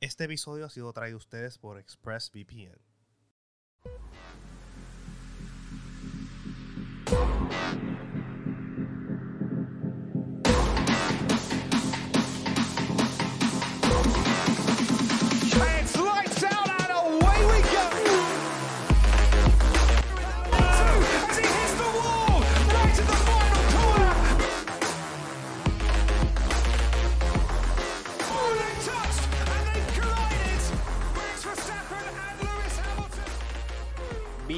Este episodio ha sido traído a ustedes por ExpressVPN.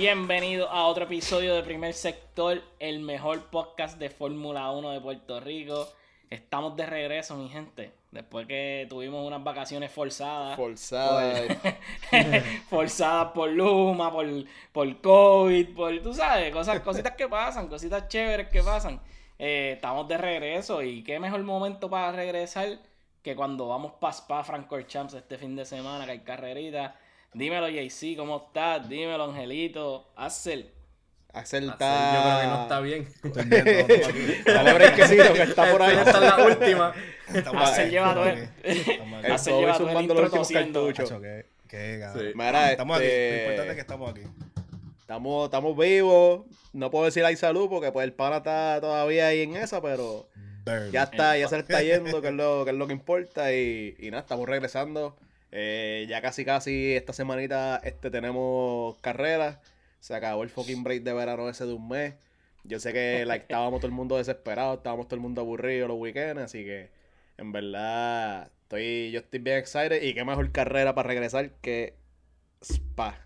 Bienvenido a otro episodio de Primer Sector, el mejor podcast de Fórmula 1 de Puerto Rico. Estamos de regreso, mi gente. Después que tuvimos unas vacaciones forzadas. Forzada. Por- forzadas por Luma, por, por COVID, por, tú sabes, cosas, cositas que pasan, cositas chéveres que pasan. Eh, estamos de regreso y qué mejor momento para regresar que cuando vamos para Spa Francorchamps este fin de semana, que hay carrerita. Dímelo, JC, ¿cómo estás? Dímelo, Angelito, Axel. Axel Yo está. creo que no está bien. Estoy bien, todo, todo aquí. Dale brequecito que está por ahí. Esta es la última. Estamos Axel lleva todo Axel lleva todo el zumbando los intro últimos tosiendo. cartuchos. Chacho, qué-. Sí. Mira, Estamos aquí. Lo este, importante es que estamos aquí. Estamos, estamos vivos. No puedo decir hay salud porque pues el pana está todavía ahí en esa, pero Burn. ya está, ya se le está yendo, que es lo, que es lo que importa. Y, y nada, estamos regresando. Eh, ya casi casi esta semanita este, tenemos carreras. Se acabó el fucking break de verano ese de un mes. Yo sé que like, estábamos todo el mundo desesperado, estábamos todo el mundo aburrido los weekends, así que en verdad estoy, yo estoy bien excited y qué mejor carrera para regresar que Spa.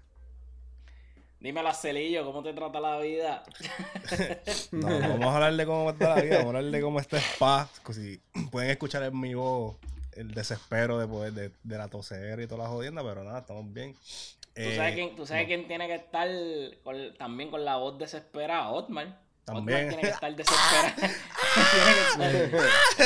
Dímelo, Axelillo, ¿cómo te trata la vida? No, vamos a hablar de cómo está la vida, vamos a hablar de cómo está Spa. Si pueden escuchar en mi voz el desespero de poder de, de la tosera y toda la jodienda, pero nada, estamos bien. ¿Tú Eh, sabes, quién, tú sabes quién tiene que estar con- también con la voz desesperada? Otmar. También. Otmar tiene que estar desesperado. tiene, que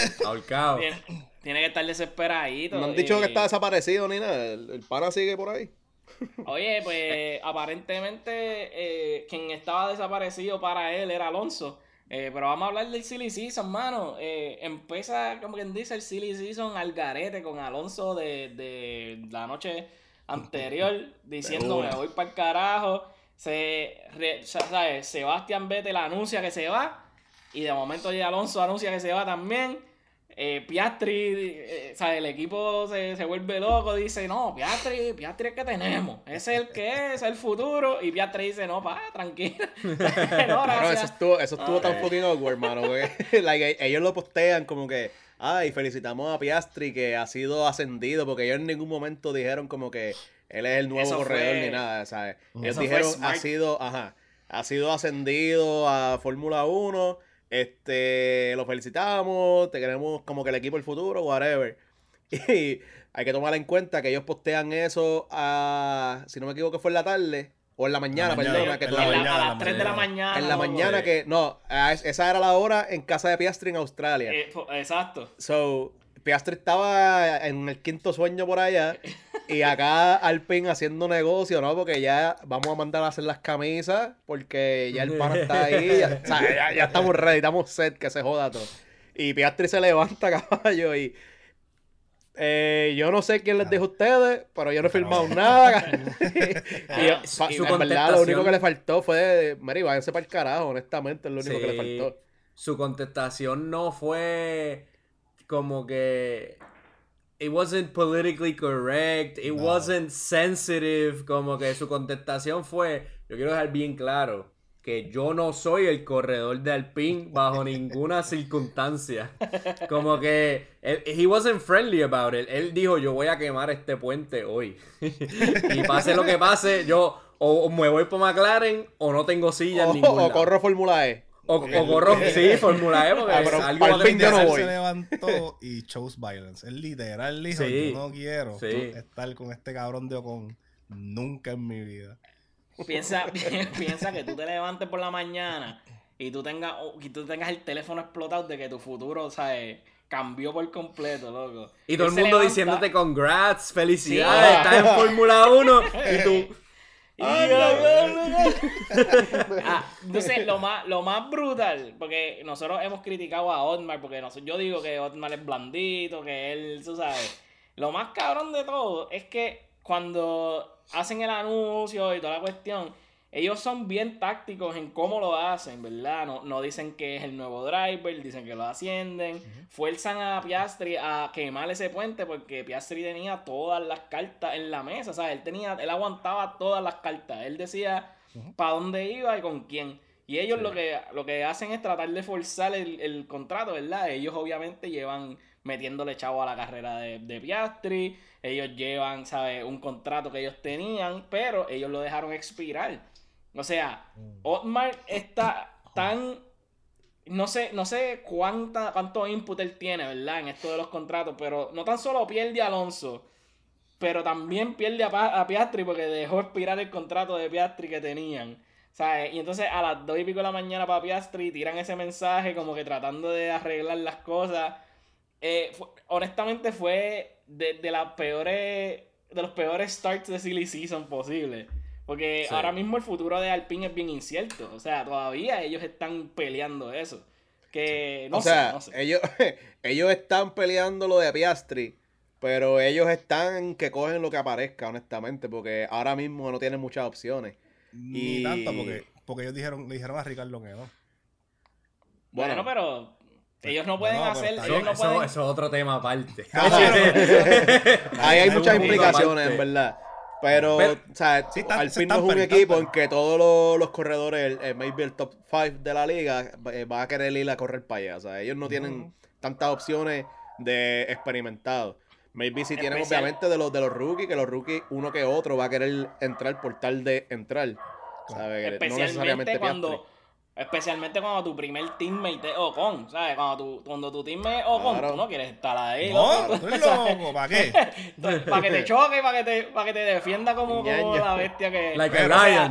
estar, Ahorcado. tiene, tiene que estar desesperadito. No han dicho y- que está desaparecido ni nada. El, el pana sigue por ahí. Oye, pues aparentemente eh, quien estaba desaparecido para él era Alonso. Eh, pero vamos a hablar del Silly Season, mano. Eh, empieza, como quien dice, el Silly Season al garete con Alonso de, de la noche anterior diciendo me voy para el carajo. Se, re- ¿sabes? Sebastián Vettel anuncia que se va. Y de momento ya Alonso anuncia que se va también. Eh, Piastri, eh, ¿sabes? El equipo se, se vuelve loco, dice, no, Piastri, Piastri es que tenemos, ese es el que es, es el futuro, y Piastri dice, no, pa, tranquilo, no, Claro, eso estuvo, eso estuvo tan fucking awkward, mano. porque, like, e- ellos lo postean como que, ay, felicitamos a Piastri que ha sido ascendido, porque ellos en ningún momento dijeron como que él es el nuevo Eso corredor fue- ni nada, ¿sabes? Ellos dijeron, ha sido, ajá, ha sido ascendido a Fórmula 1, este, lo felicitamos, te queremos como que el equipo del futuro, whatever. Y hay que tomar en cuenta que ellos postean eso a, si no me equivoco, fue en la tarde, o en la mañana, mañana, perdona, que en la la- mañana, a las la 3 de la mañana. en la mañana que. No, esa era la hora en casa de Piastri en Australia. Eh, fo- exacto. So, Piastri estaba en el quinto sueño por allá. Y acá Alpine haciendo negocio, ¿no? Porque ya vamos a mandar a hacer las camisas. Porque ya el pana está ahí. Ya, o sea, ya, ya estamos ready, estamos set, que se joda todo. Y Piastri se levanta, caballo. Y. eh, yo no sé quién les dijo a ustedes, pero yo no he firmado nada. y, Ah, su en verdad, lo único que le faltó fue, Mary, váyanse para el carajo, honestamente, es lo único que le faltó. Su contestación no fue como que. It wasn't politically correct. It No. wasn't sensitive. Como que su contestación fue. Yo quiero dejar bien claro que yo no soy el corredor de Alpine bajo ninguna circunstancia. Como que él- he wasn't friendly about it. Él dijo, yo voy a quemar este puente hoy. y pase lo que pase, yo o, me voy por McLaren o no tengo silla en O, ningún o lado. corro Fórmula E. O, o corro, sí, Fórmula E, porque Ah, es pero algo Él voy. se levantó y chose violence. Él literal dijo, Sí, yo no quiero sí. estar con este cabrón de Ocon nunca en mi vida. Piensa, piensa que tú te levantes por la mañana y tú tengas, y tú tengas el teléfono explotado de que tu futuro, ¿sabes? Cambió por completo, loco. Y todo Él el mundo levanta- diciéndote congrats, felicidades, Sí. estás en Fórmula 1 y tú... Ah, entonces, lo más, lo más brutal, porque nosotros hemos criticado a Otmar, porque nos- yo digo que Otmar es blandito, que él, tú sabes. Lo más cabrón de todo es que cuando hacen el anuncio y toda la cuestión, ellos son bien tácticos en cómo lo hacen, ¿verdad? No, no dicen que es el nuevo driver, dicen que lo ascienden. Fuerzan a Piastri a quemar ese puente porque Piastri tenía todas las cartas en la mesa, ¿sabes? Él, tenía, él aguantaba todas las cartas. Él decía para dónde iba y con quién. Y ellos lo, que, lo que hacen es tratar de forzar el, el contrato, ¿verdad? Ellos obviamente llevan metiéndole chavo a la carrera de, de Piastri. Ellos llevan, ¿sabes? Un contrato que ellos tenían, pero ellos lo dejaron expirar. O sea, Otmar está tan. No sé, no sé cuánta, cuánto input él tiene, ¿verdad? En esto de los contratos, pero no tan solo pierde a Alonso, pero también pierde a, Piastri porque dejó expirar el contrato de Piastri que tenían. ¿Sabes? Y entonces a las dos y pico de la mañana para Piastri tiran ese mensaje como que tratando de arreglar las cosas. Eh, honestamente fue de, de las peores de los peores starts de silly season posible porque Sí. ahora mismo el futuro de Alpine es bien incierto o sea todavía ellos están peleando eso que no o sea, sé no sé ellos, ellos están peleando lo de Piastri, pero ellos están que cogen lo que aparezca, honestamente, porque ahora mismo no tienen muchas opciones. Ni Y- tanto, porque, porque ellos dijeron, le dijeron a Ricardo que no. bueno, Bueno, pero ellos no pueden No, hacer ellos no eso- pueden eso es otro tema aparte. Ahí hay muchas implicaciones, aparte. en verdad. Pero, Pero- o sea, Sí, están- se Alpine no es un equipo en que todos los, los corredores, el, el- maybe el top 5 de la liga, eh, va a querer ir a correr para allá. O sea, ellos no tienen tantas opciones de experimentados. Maybe si tienen Especial- obviamente de los de los rookies, que los rookies, uno que otro, va a querer entrar por tal de entrar. ¿sabes? No especialmente necesariamente cuando Piastri. Especialmente cuando tu primer teammate es Ocon sabes cuando tu cuando tu teammate es Ocon Claro. tú no quieres estar ahí No, loco, tú eres ¿sabes? loco, ¿para qué? para que te choque para que te para que te defienda como, como la bestia que Like Pero, a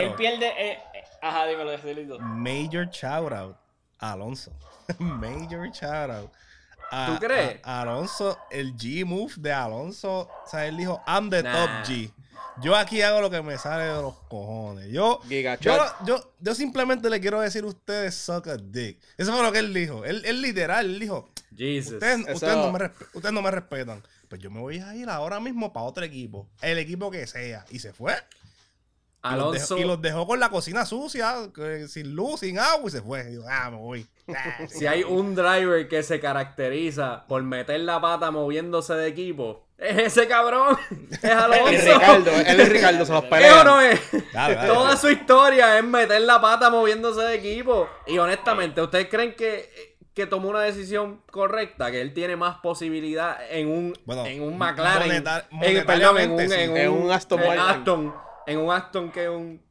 él pierde eh, eh, ajá dímelo Celito. major shout out a Alonso. major shout out. A- ¿Tú crees? a- a Alonso, el G move de Alonso, o sea, él dijo, I'm the Nah. top G. Yo aquí hago lo que me sale de los cojones. Yo, yo, yo, yo simplemente le quiero decir a ustedes, suck a dick. Eso fue lo que él dijo. Él, él literal, él dijo, Jesus. ustedes, Eso- ustedes no me resp- ustedes no me respetan. Pues yo me voy a ir ahora mismo para otro equipo. El equipo que sea. Y se fue. Y los Alonso. dejó- Y los dejó con la cocina sucia, sin luz, sin agua, y se fue. Y digo, ah, me voy. Si hay un driver que se caracteriza por meter la pata moviéndose de equipo, ese cabrón. Es Alonso. Y Ricardo, él y Ricardo se los ¿Es pelean. o no es? Dale, dale. Toda su historia es meter la pata moviéndose de equipo. Y honestamente, ¿ustedes creen que, que tomó una decisión correcta? Que él tiene más posibilidad en un, Bueno, en un McLaren. moneta- en, perdón, en un, monetariamente, en sí. En un Aston. Aston, en un Aston que un.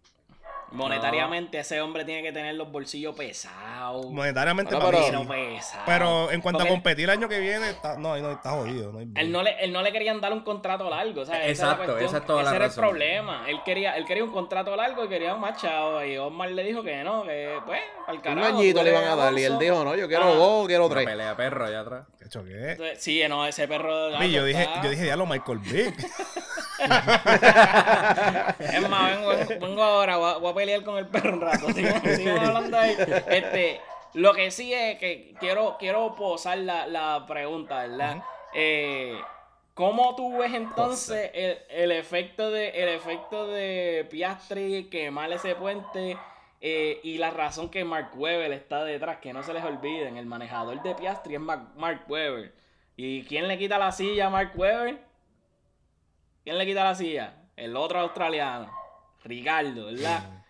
Monetariamente ese hombre tiene que tener los bolsillos pesados Monetariamente No, pero- pero sí. pesados Pero en cuanto Porque a competir el año que viene, está, no, ahí no está jodido. No hay él no, le, él no le querían dar un contrato largo, Exacto, esa es toda la ese era razón. el problema. Él quería, él quería un contrato largo y quería un machado. Y Omar le dijo que no, que pues, al Un carajo. añito tú le iban a dar y él dijo, no, yo quiero Ah. dos, quiero Una tres. pelea perro allá atrás. ¿Qué hecho qué? Entonces, Sí, no, ese perro. Yo dije, está- yo dije, diablo, Michael Vick. Es más, vengo, vengo- ahora, voy a, voy a pelear con el perro un rato. Sigamos, sigamos hablando ahí. Este, lo que sí es que quiero, quiero posar la, la pregunta, ¿verdad? Eh, ¿Cómo tú ves entonces el, el efecto de el efecto de Piastri quemar ese puente eh, y la razón que Mark Webber está detrás? Que no se les olviden, el manejador de Piastri es Mark, Mark Webber. ¿Y quién le quita la silla a Mark Webber? ¿Quién le quita la silla? El otro australiano, Ricardo, ¿verdad?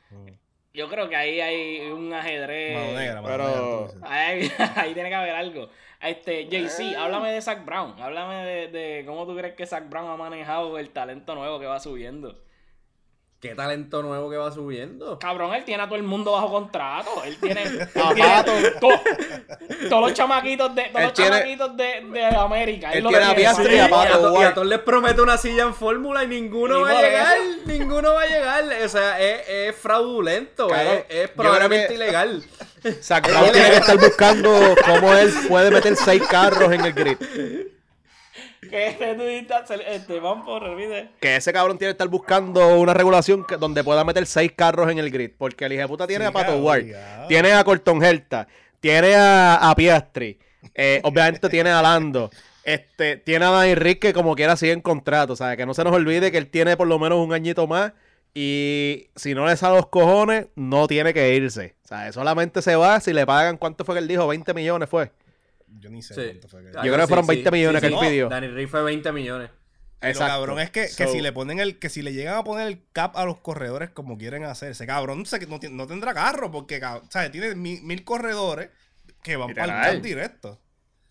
Yo creo que ahí hay un ajedrez. Mano negra, mano Pero- negra. Ahí, ahí tiene que haber algo. Este, JC, háblame de Zach Brown. Háblame de, de cómo tú crees que Zach Brown ha manejado el talento nuevo que va subiendo. ¿Qué talento nuevo que va subiendo? Cabrón, él tiene a todo el mundo bajo contrato. Él tiene. él tiene todos los chamaquitos de, todos Él los tiene- chamaquitos de, de América. él lo tiene a tiene. Piastri Sí, y a Pato a, y todos les promete una silla en fórmula y ninguno Y va a llegar. eso. Ninguno va a llegar. O sea, es, es fraudulento. Claro, es, es probablemente creo que- ilegal. Tiene que estar buscando cómo él puede meter seis carros en el grid. Que este este, por. Que ese cabrón tiene que estar buscando una regulación que- donde pueda meter seis carros en el grid. Porque el hijo de puta tiene Sí, a Pato Ward, tiene a Corton Herta, tiene a, a Piastri, eh, obviamente tiene a Lando. este, tiene a Dani Rick que como quiera sigue en contrato, ¿sabes? Que no se nos olvide que él tiene por lo menos un añito más y si no le sale los cojones, no tiene que irse. O sea, solamente se va si le pagan, ¿cuánto fue que él dijo? 20 millones fue. Yo ni sé Sí. cuánto fue que. Algo Yo creo que fueron 20 millones que él pidió. Danny Rick fue 20 millones. Y Lo cabrón es que, que So, si le ponen el, que si le llegan a poner el cap a los corredores como quieren hacer, ese cabrón se- no, no tendrá carro porque ¿sabes? tiene mil, mil corredores que van para el cap directo.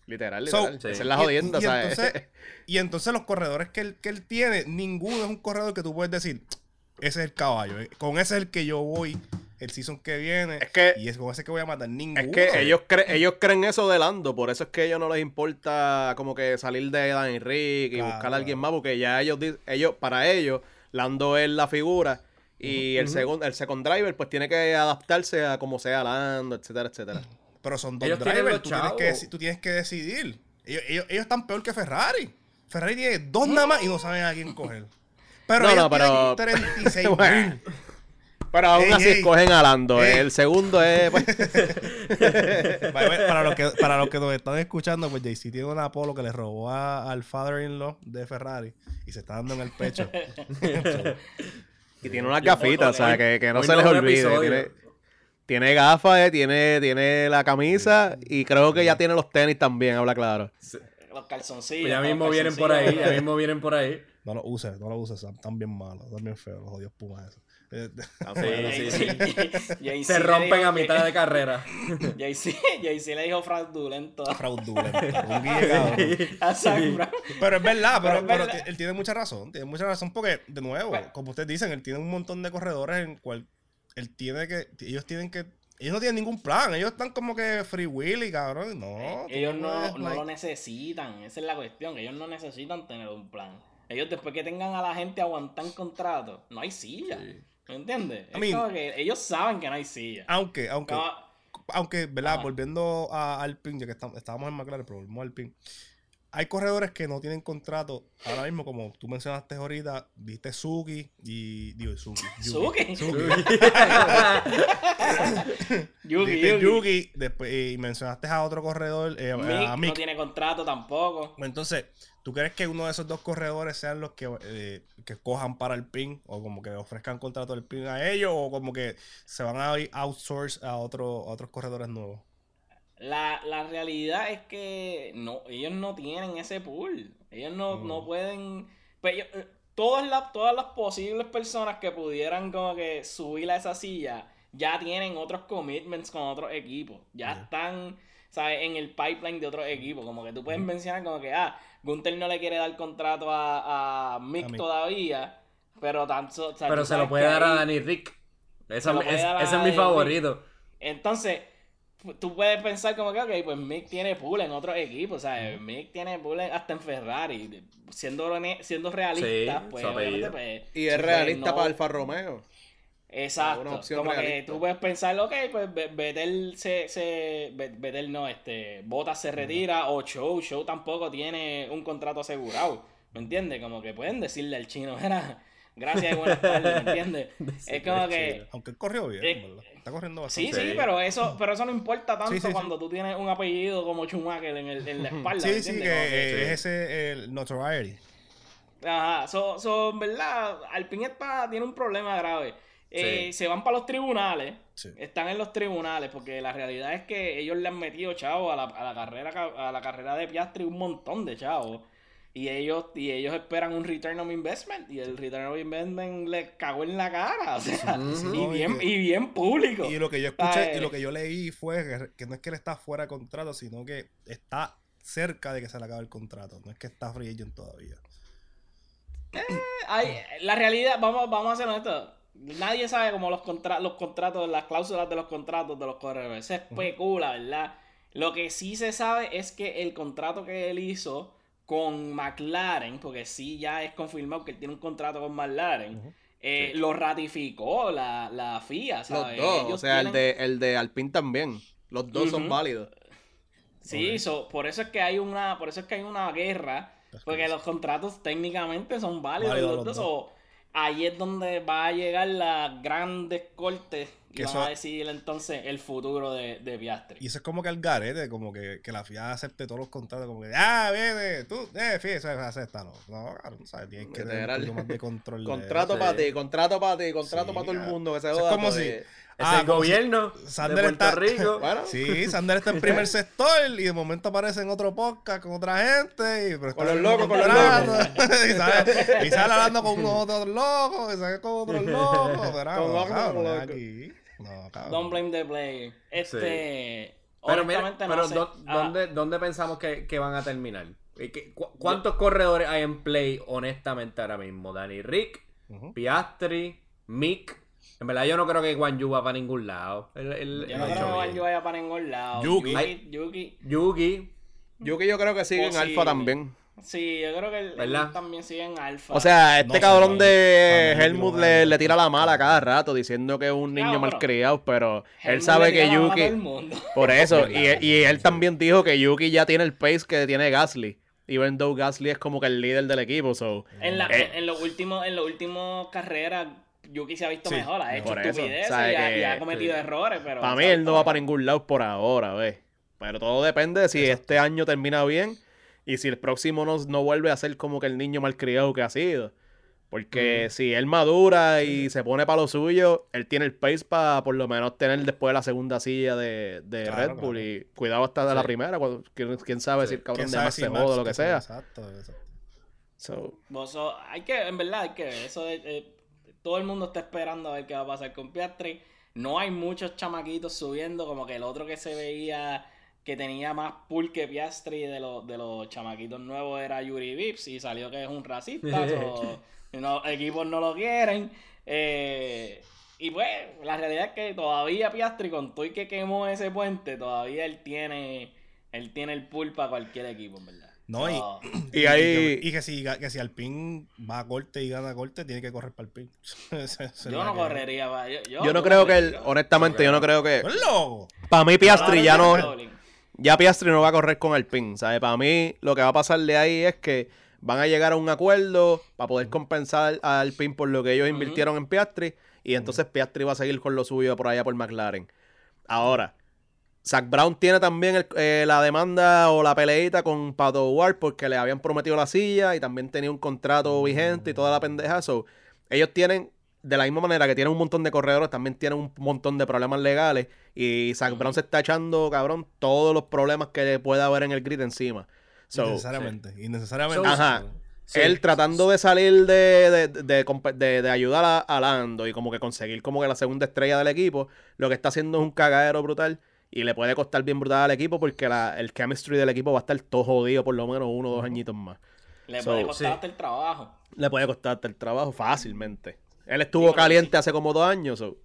Literal, So, literal. sí. Esa es la Y- jodienda, y, ¿sabes? entonces, y entonces los corredores que él, que él tiene, ninguno es un corredor que tú puedes decir, ese es el caballo, eh, con ese es el que yo voy el season que viene Es que- y es con ese que voy a matar ninguno. Es que ellos, cre- ellos creen eso de Lando, por eso es que a ellos no les importa como que salir de Danny Rick y Claro, buscar a alguien claro. más, porque ya ellos, ellos para ellos, Lando es la figura y el, segundo el second driver pues tiene que adaptarse a como sea Lando, etcétera, etcétera. Pero son dos Ellos drivers, tú tienes, que, tú tienes que decidir. Ellos, ellos, ellos están peor que Ferrari. Ferrari tiene dos nada más y no saben a quién coger. Pero No, ellos no, pero- tienen 36 Bueno. Pero aún Ey, así ey. escogen a Lando. Ey. El segundo es. pues, Para, los que, para los que nos están escuchando, pues Jay-Z tiene un Apolo que le robó a- al father-in-law de Ferrari y se está dando en el pecho. y tiene unas gafitas, o sea, que, que no se les olvide. Tiene, tiene gafas, eh, tiene, tiene la camisa y creo que ya tiene los tenis también, habla claro. Los calzoncillos. Pues ya los mismo vienen por ahí, ya mismo vienen por ahí. No lo uses, no lo uses, están, están bien malos, están bien feos los odios pumas esos. Eh, Sí, sí, sí. Se rompen a mitad de carrera. Jay-Z le dijo fraudulento fraudulento, un guille, cabrón. a Zac Brown. Pero es verdad, pero, Pero es pero verdad. él tiene mucha razón. Tiene mucha razón porque, de nuevo, Bueno. como ustedes dicen, él tiene un montón de corredores en cual él tiene que. Ellos tienen que. Ellos no tienen ningún plan. Ellos están como que free willy, cabrón. No. tú Ellos no, no like- lo necesitan, esa es la cuestión. Ellos no necesitan tener un plan. Ellos después que tengan a la gente aguantar contrato, no hay silla. ¿Me entiendes? Es I mean- como que ellos saben que no hay silla. Aunque, aunque. No, Aunque, ¿verdad? Ajá. Volviendo a Alpine, ya que estam- estábamos en McLaren, pero volvemos a Alpine. Hay corredores que no tienen contrato ahora mismo, como tú mencionaste ahorita, viste Suki y. Digo, Suki. Suki. Yugi, Viste Yugi. Yugi, después, y mencionaste a otro corredor, eh, Mick a no Mick. tiene contrato tampoco. Entonces, ¿tú crees que uno de esos dos corredores sean los que, eh, que cojan para el PIN? O como que ofrezcan contrato del PIN a ellos, o como que se van a outsource a, otro, a otros corredores nuevos. La, la realidad es que no, ellos no tienen ese pool. Ellos no, Mm. no pueden. Pues ellos- eh, todas, las, todas las posibles personas que pudieran como que subir a esa silla ya tienen otros commitments con otros equipos. Ya Ya. están, ¿sabes? En el pipeline de otros equipos. Como que tú puedes mencionar como que, ah, Gunther no le quiere dar contrato a, a Mick A Mick. todavía. Pero tanto. o sea, Pero se lo sabes puede dar a Danny Rick. Esa- es- a ese es mi Danny favorito. Entonces, tú puedes pensar como que, ok, pues Mick tiene pool en otros equipos, o sea, Mick tiene pool en- hasta en Ferrari. Siendo, siendo realista, Sí, pues, pues, Y es pues, realista no- para Alfa Romeo. Exacto. como que tú puedes pensar, ok, pues Vettel se, se Vettel no, este, Bottas se retira, o Show, Show tampoco tiene un contrato asegurado, ¿me entiendes? Como que pueden decirle al chino, era, gracias y buenas tardes, ¿me entiendes? es como que... Aunque él corrió bien, Eh, ¿verdad? Está corriendo Sí, bastante. sí, Sí. pero eso, pero eso no importa tanto Sí, sí, sí. cuando tú tienes un apellido como Schumacher en, el, en la espalda. ¿me Sí, sí, que eh, es ese el notoriety. Ajá, so, so, en verdad, Alpine está- tiene un problema grave. Eh, Sí. Se van para los tribunales, Sí. están en los tribunales, porque la realidad es que ellos le han metido, chavo, a la, a la carrera ca- a la carrera de Piastri un montón de chavos. Y ellos, y ellos esperan un return of investment. Y el return of investment les cagó en la cara. O sea, y, bien, y bien público. Y lo que yo escuché y lo que yo leí fue que, que no es que él está fuera de contrato, sino que está cerca de que se le acabe el contrato. No es que está free agent todavía. Ay, la realidad, vamos, vamos a ser honestos. Nadie sabe cómo los, contra los contratos, las cláusulas de los contratos de los corredores. Se especula, ¿verdad? Lo que sí se sabe es que el contrato que él hizo con McLaren, porque sí ya es confirmado que él tiene un contrato con McLaren, eh, lo ratificó la, la FIA, Los ¿sabes? dos. O sea, el de, el de Alpine también. Los dos son válidos. Sí, so, por eso es que hay una, por eso es que hay una guerra, porque los contratos técnicamente son válidos Válidos los los dos. dos. so, ahí es donde va a llegar las grandes cortes y Que van eso- a decidir entonces el futuro de, de Piastri. Y eso es como que el garete, como que, que la FIA acepte todos los contratos, como que, ah, viene, tú, eh, eso acéptalo. No, cabrón, ¿sabes? Tienes que tener un Literal. poquito más de control. Contrato para ti, contrato para ti, contrato Sí, para todo el claro. mundo que se Eso es joda. como si- Es Ah, el gobierno Sander de Puerto está- Rico. Bueno, Sí, Sander está en primer sector y de momento aparece en otro podcast con otra gente. Y, pero Con los locos, con los contrato. y, sale, y sale hablando con unos otros locos, y sale con otros locos. Pero, Con no, otros cabrón, locos. aquí. No, cabrón. Don't blame the player. Este. Pero, mira, honestamente pero no sé. ¿dó- Ah, ¿dónde, ¿dónde pensamos que, que van a terminar? ¿Y qué- cu- ¿Cuántos corredores hay en play honestamente ahora mismo? Dani Rick. Piastri, Mick. En verdad yo no creo que Juan Yu va para ningún lado. Yo no creo que bien. Banjo vaya para ningún lado. Yuki. Yuki. Yuki. Yugi. yo que yo creo que sigue en Posible. Alfa también. Sí, yo creo que él, también sigue en Alfa. O sea, este No cabrón de Helmut le, le tira la mala cada rato diciendo que es un niño Claro, malcriado, pero él sabe que Yuki. todo el mundo. Por eso, y, y él también dijo que Yuki ya tiene el pace que tiene Gasly. Even though Gasly es como que el líder del equipo, so. En, la, Eh. en, en los últimos, en los últimos carreras, Yuki se ha visto Sí, mejor. Ha hecho estupideces y, ha, que- y ha cometido sí. errores, pero... Para mí él no va para ningún lado por ahora, ¿ves? Pero todo depende de si este año termina bien y si el próximo no, no vuelve a ser como que el niño malcriado que ha sido. Porque si él madura y se pone para lo suyo, él tiene el pace para por lo menos tener después la segunda silla de, de Claro, Red Bull. claro. Y cuidado hasta de la Sí. primera. cuando- quién, quién sabe si el cabrón ¿Quién de sabe más si se jode o lo que sea. Exacto, exacto. So, hay que, en verdad, hay que ver. Eso de, eh, todo el mundo está esperando a ver qué va a pasar con Piastri. No hay muchos chamaquitos subiendo, como que el otro que se veía que tenía más pull que Piastri de los, de los chamaquitos nuevos era Yuri Vips y salió que es un racista. so, no, equipos no lo quieren. Eh, y pues, la realidad es que todavía Piastri, con todo y que quemó ese puente, todavía él tiene, él tiene el pull para cualquier equipo, en verdad. No, y- So, y ahí. Y que si, que si Alpine va a corte y gana corte, tiene que correr para el pin. Yo no correría. Yo, yo, Yo no creo que él, honestamente, yo no creo que. ¡Es loco! Para mí, Piastri ya no. Ya Piastri no va a correr con Alpine, ¿sabes? Para mí, lo que va a pasar de ahí es que van a llegar a un acuerdo para poder compensar a Alpine por lo que ellos invirtieron en Piastri. Y entonces Piastri va a seguir con lo suyo por allá por McLaren. Ahora, Zach Brown tiene también el- eh, la demanda o la peleita con Pato Ward porque le habían prometido la silla y también tenía un contrato vigente y toda la pendeja. So, ellos tienen, de la misma manera que tienen un montón de corredores, también tienen un montón de problemas legales. Y Zach Brown se está echando, cabrón, todos los problemas que pueda haber en el grid encima. So, Innecesariamente. Innecesariamente. Ajá. Sí. Él tratando de salir de, de, de, de- de ayudar a, a Lando y como que conseguir como que la segunda estrella del equipo, lo que está haciendo es un cagadero brutal y le puede costar bien brutal al equipo porque la, el chemistry del equipo va a estar todo jodido por lo menos uno o dos añitos más. Le So, puede costar sí. hasta el trabajo. Le puede costar hasta el trabajo fácilmente. Él estuvo caliente sí. hace como dos años. so.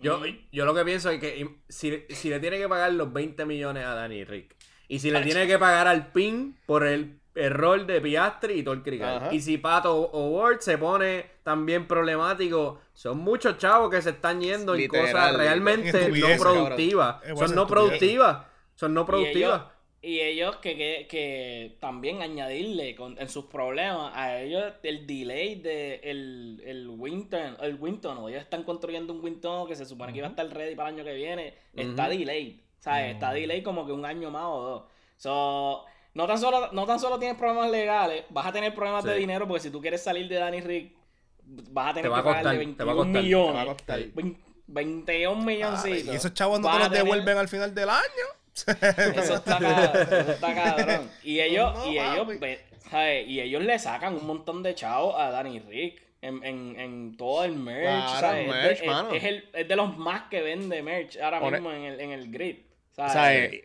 Yo, yo lo que pienso es que si, si le tiene que pagar los 20 millones a Danny Rick y si le tiene que pagar al PIN por el error de Piastri y todo el crical, Ajá. y si Pato o Ward se pone también problemático, son muchos chavos que se están yendo en cosas realmente no estupideces, productivas. Son no productivas. Son no Y productivas. Y ellos que, que, que también añadirle con, en sus problemas a ellos el delay de el, el Winton, el Winton, ellos están construyendo un Winton que se supone que iba a estar ready para el año que viene, está delayed, ¿sabes? Está delayed como que un año más o dos. So, no tan solo, no tan solo tienes problemas legales, vas a tener problemas de dinero porque si tú quieres salir de Danny Rick, vas a tener Te va que costar, pagarle te va a 21 costar. millones. Te va a costar. Vein- 21 milloncitos. Y esos chavos no te los tener- devuelven al final del año. Eso está cabrón, eso está cabrón. Y ellos, No, y ellos, ¿sabes? Y ellos le sacan un montón de chavos a Danny Rick en, en, en todo el merch, Claro, ¿sabes? Es de- merch, es, mano. es el, es de los más que vende merch ahora mismo en el, en el grid. O ¿sabes? sea, eh,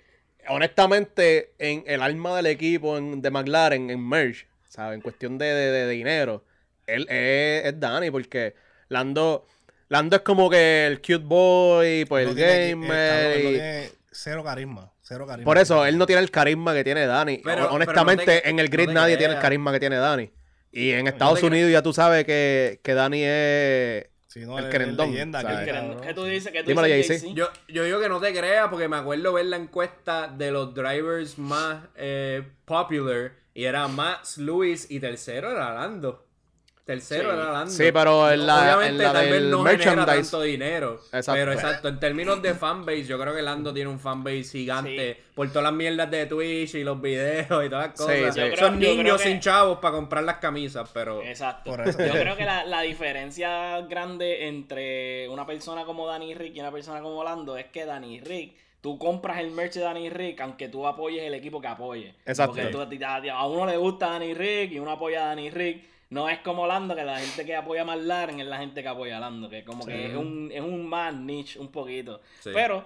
honestamente, en el alma del equipo en- de McLaren, en Merge, ¿sabes? En cuestión de, de- de dinero, él es, es Danny, porque Lando, Lando es como que el cute boy, pues No el tiene- eh, gamer. cabrón, no y- tiene cero carisma. Cero carisma. Por eso, él no tiene el carisma que tiene Dani. Pero- Honestamente, pero no te- en el grid no nadie tiene el carisma que tiene Dani. Y en Estados Unidos ya tú sabes que, que Dani es... Sí, no, el. ¿Qué tú dices? ¿Qué tú Dímelo, dices? Yo, yo digo que no te creas porque me acuerdo ver la encuesta de los drivers más eh, popular y era Max Lewis y tercero era Lando. Tercero Sí. era Lando. Sí, pero en la- Obviamente en la tal vez no genera merchandise. tanto dinero. Exacto. Pero exacto, en términos de fanbase, yo creo que Lando tiene un fanbase gigante por todas las mierdas de Twitch y los videos y todas las cosas. sí. Creo- Son niños que- sin chavos para comprar las camisas, pero... Exacto. Por eso. Yo creo que la, la diferencia grande entre una persona como Danny Rick y una persona como Lando es que Danny Rick, tú compras el merch de Danny Rick aunque tú apoyes el equipo que apoye. Exacto. Porque tú- a, a uno le gusta Danny Rick y uno apoya a Danny Rick. No es como Lando, que la gente que apoya más Laren es la gente que apoya a Lando, que como que es un, es un más niche un poquito. Sí. Pero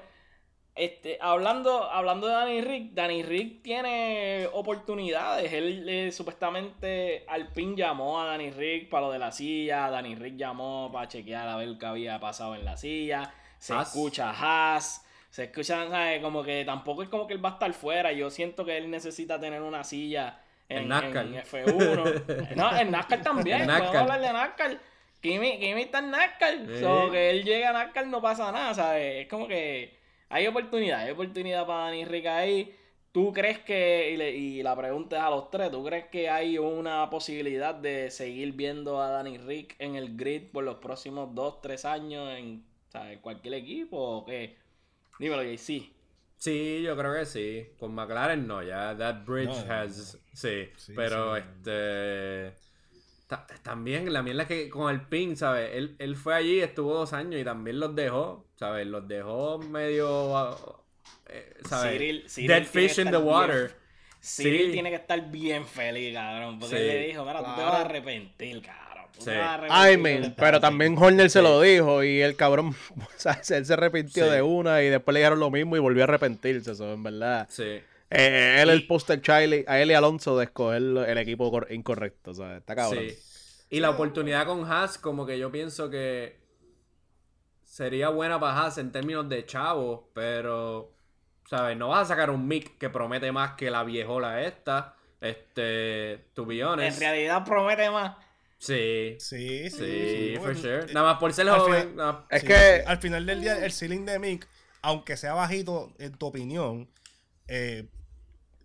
este, hablando, hablando de Danny Rick, Danny Rick tiene oportunidades. Él eh, supuestamente Alpin llamó a Danny Rick para lo de la silla. Danny Rick llamó para chequear a ver qué había pasado en la silla. Se escucha Haas. Se escucha, ¿sabes? Como que tampoco es como que él va a estar fuera. Yo siento que él necesita tener una silla en, En NASCAR. en F1. no, en NASCAR también. En Podemos NASCAR. hablar de NASCAR. Kimi, Kimi está en NASCAR. Sí. So, que él llegue a NASCAR no pasa nada, ¿sabes? Es como que hay oportunidad, hay oportunidad para Dani Rick ahí. ¿Tú crees que, y, le- y la pregunta es a los tres, ¿tú crees que hay una posibilidad de seguir viendo a Danny Rick en el grid por los próximos dos, tres años en ¿sabes? cualquier equipo o qué? Dímelo, JC. Sí, yo creo que sí. Con McLaren no, ya that bridge No. has... Sí, Sí, pero sí. este... ta- También la mierda es que con el pin, ¿sabes? Él, él fue allí, estuvo dos años y también los dejó, ¿sabes? Los dejó medio... ah, eh, ¿Sabes? Cyril- Cyril Dead fish in the bien- water. Cyril Sí. tiene que estar bien feliz, cabrón, porque Sí. él le dijo, mira, tú te vas a arrepentir, cabrón. Sí. pero gente". también Horner se Sí. lo dijo y el cabrón, o sea, él se arrepintió Sí. de una y después le dijeron lo mismo y volvió a arrepentirse, eso en verdad. Sí. Eh, él Y- el poster Charlie, a él y Alonso de escoger el equipo cor- incorrecto, o sea, está cabrón. Sí. Y la oportunidad con Haas, como que yo pienso que sería buena para Haas en términos de chavos, pero, ¿sabes? No vas a sacar un mic que promete más que la viejola esta. Este, to be En realidad promete más. Sí, Sí, sí. sí, for bueno, sure. eh, Nada más por ser al joven. final- nada Es Sí, que- al final del día, el ceiling de Mick, aunque sea bajito en tu opinión, eh,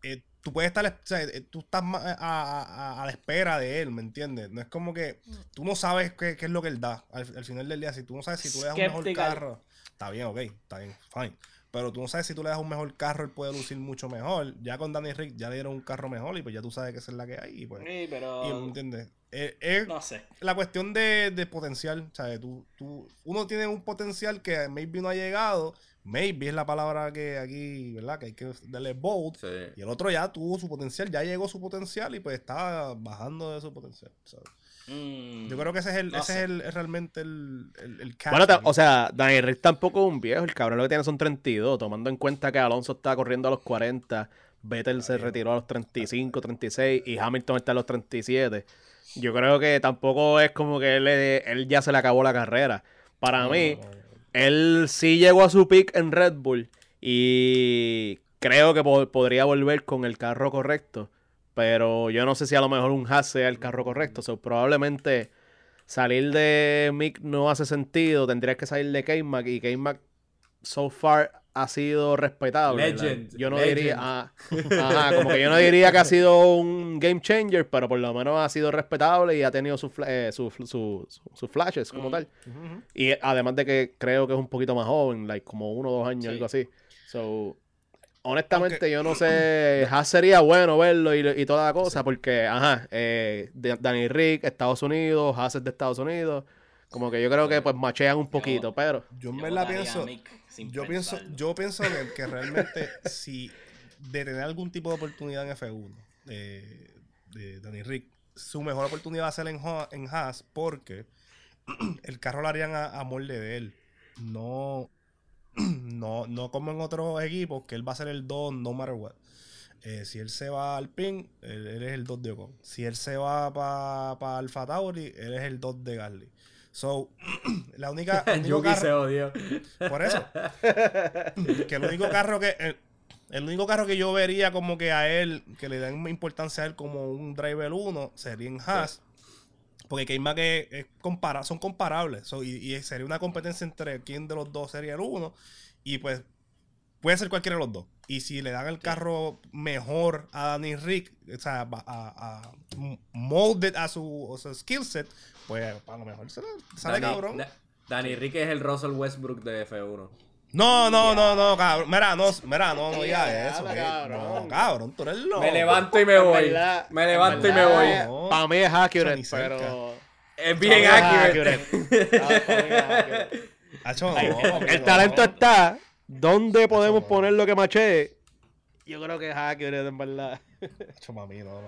eh, tú puedes estar, o sea, eh, tú estás a, a- a la espera de él, ¿me entiendes? No es como que tú no sabes qué, qué es lo que él da. Al, al final del día, si tú no sabes si tú le das un mejor carro, está bien, ok, está bien, fine. Pero tú no sabes si tú le das un mejor carro, él puede lucir mucho mejor. Ya con Danny Rick ya le dieron un carro mejor y pues ya tú sabes que esa es la que hay. Y pues, Sí, pero. y, ¿me entiendes? Eh, es- no sé. la cuestión de, de potencial, ¿sabes? Tú, tú, uno tiene un potencial que maybe no ha llegado, maybe es la palabra que aquí, ¿verdad? Que hay que darle bold. Sí. Y el otro ya tuvo su potencial, ya llegó su potencial y pues está bajando de su potencial. ¿sabes? Mm, Yo creo que ese es el, no ese es el, es realmente el, el, el Bueno, aquí. o sea, Danny Rick tampoco es un viejo, el cabrón lo que tiene son 32, tomando en cuenta que Alonso está corriendo a los 40, Vettel se retiró a los 35, 36 y Hamilton está a los 37. Yo creo que tampoco es como que él, él ya se le acabó la carrera. Para mí, él sí llegó a su peak en Red Bull y creo que po- podría volver con el carro correcto. Pero yo no sé si a lo mejor un Haas sea el carro correcto. So, probablemente salir de Mick no hace sentido. Tendrías que salir de K-Mac y K-Mac so far ha sido respetable. Legend, yo no legend. diría, ah, ajá, como que yo no diría que ha sido un game changer, pero por lo menos ha sido respetable y ha tenido sus fla- eh, su- su- su- sus flashes como Mm. tal. Y además de que creo que es un poquito más joven, like como uno o dos años, Sí. algo así. So, honestamente, yo no sé. Haas sería bueno verlo y, y toda la cosa, porque, ajá, eh, Danny Rick, Estados Unidos, Haas es de Estados Unidos. Como que yo creo que pues machean un poquito, pero. Yo en Yo verdad pienso, Mick sin yo pienso, yo pienso que, que realmente si de tener algún tipo de oportunidad en F1 eh, de Danny Rick, su mejor oportunidad va a ser en, Ho- en Haas porque el carro lo harían a, a molde de él. No, no, no como en otros equipos que él va a ser el 2 no matter what. Eh, si él se va al PIN, él, él es el 2 de Ocon. Si él se va para pa Alfa Tauri, él es el 2 de Gasly. So, la única. el único Yuki carro- se odió. por eso. que el único carro que. El, el único carro que yo vería como que a él, que le den importancia a él como un Driver 1, sería en Haas. Porque K-Mac es, es compara- son comparables. So, y, y sería una competencia entre quién de los dos sería el uno. Y pues puede ser cualquiera de los dos. Y si le dan el carro mejor a Danny Rick, o sea, a, a molded a su, a su skill set, pues a lo mejor se le sale Dani, cabrón. Da- Dani Rique es el Russell Westbrook de F1. No, no, no, no, cabrón. Mira, no, mira, no, no Ya, digas eso. cabrón. No, cabrón, tú eres loco. Me levanto y me voy. verdad, me levanto y me voy. voy. Para mí es accurate, pero. Es bien accurate. No, El no. talento está. ¿Dónde podemos no. poner lo que maché? Yo creo que es accurate, en verdad. Hacho, mami, no, mami.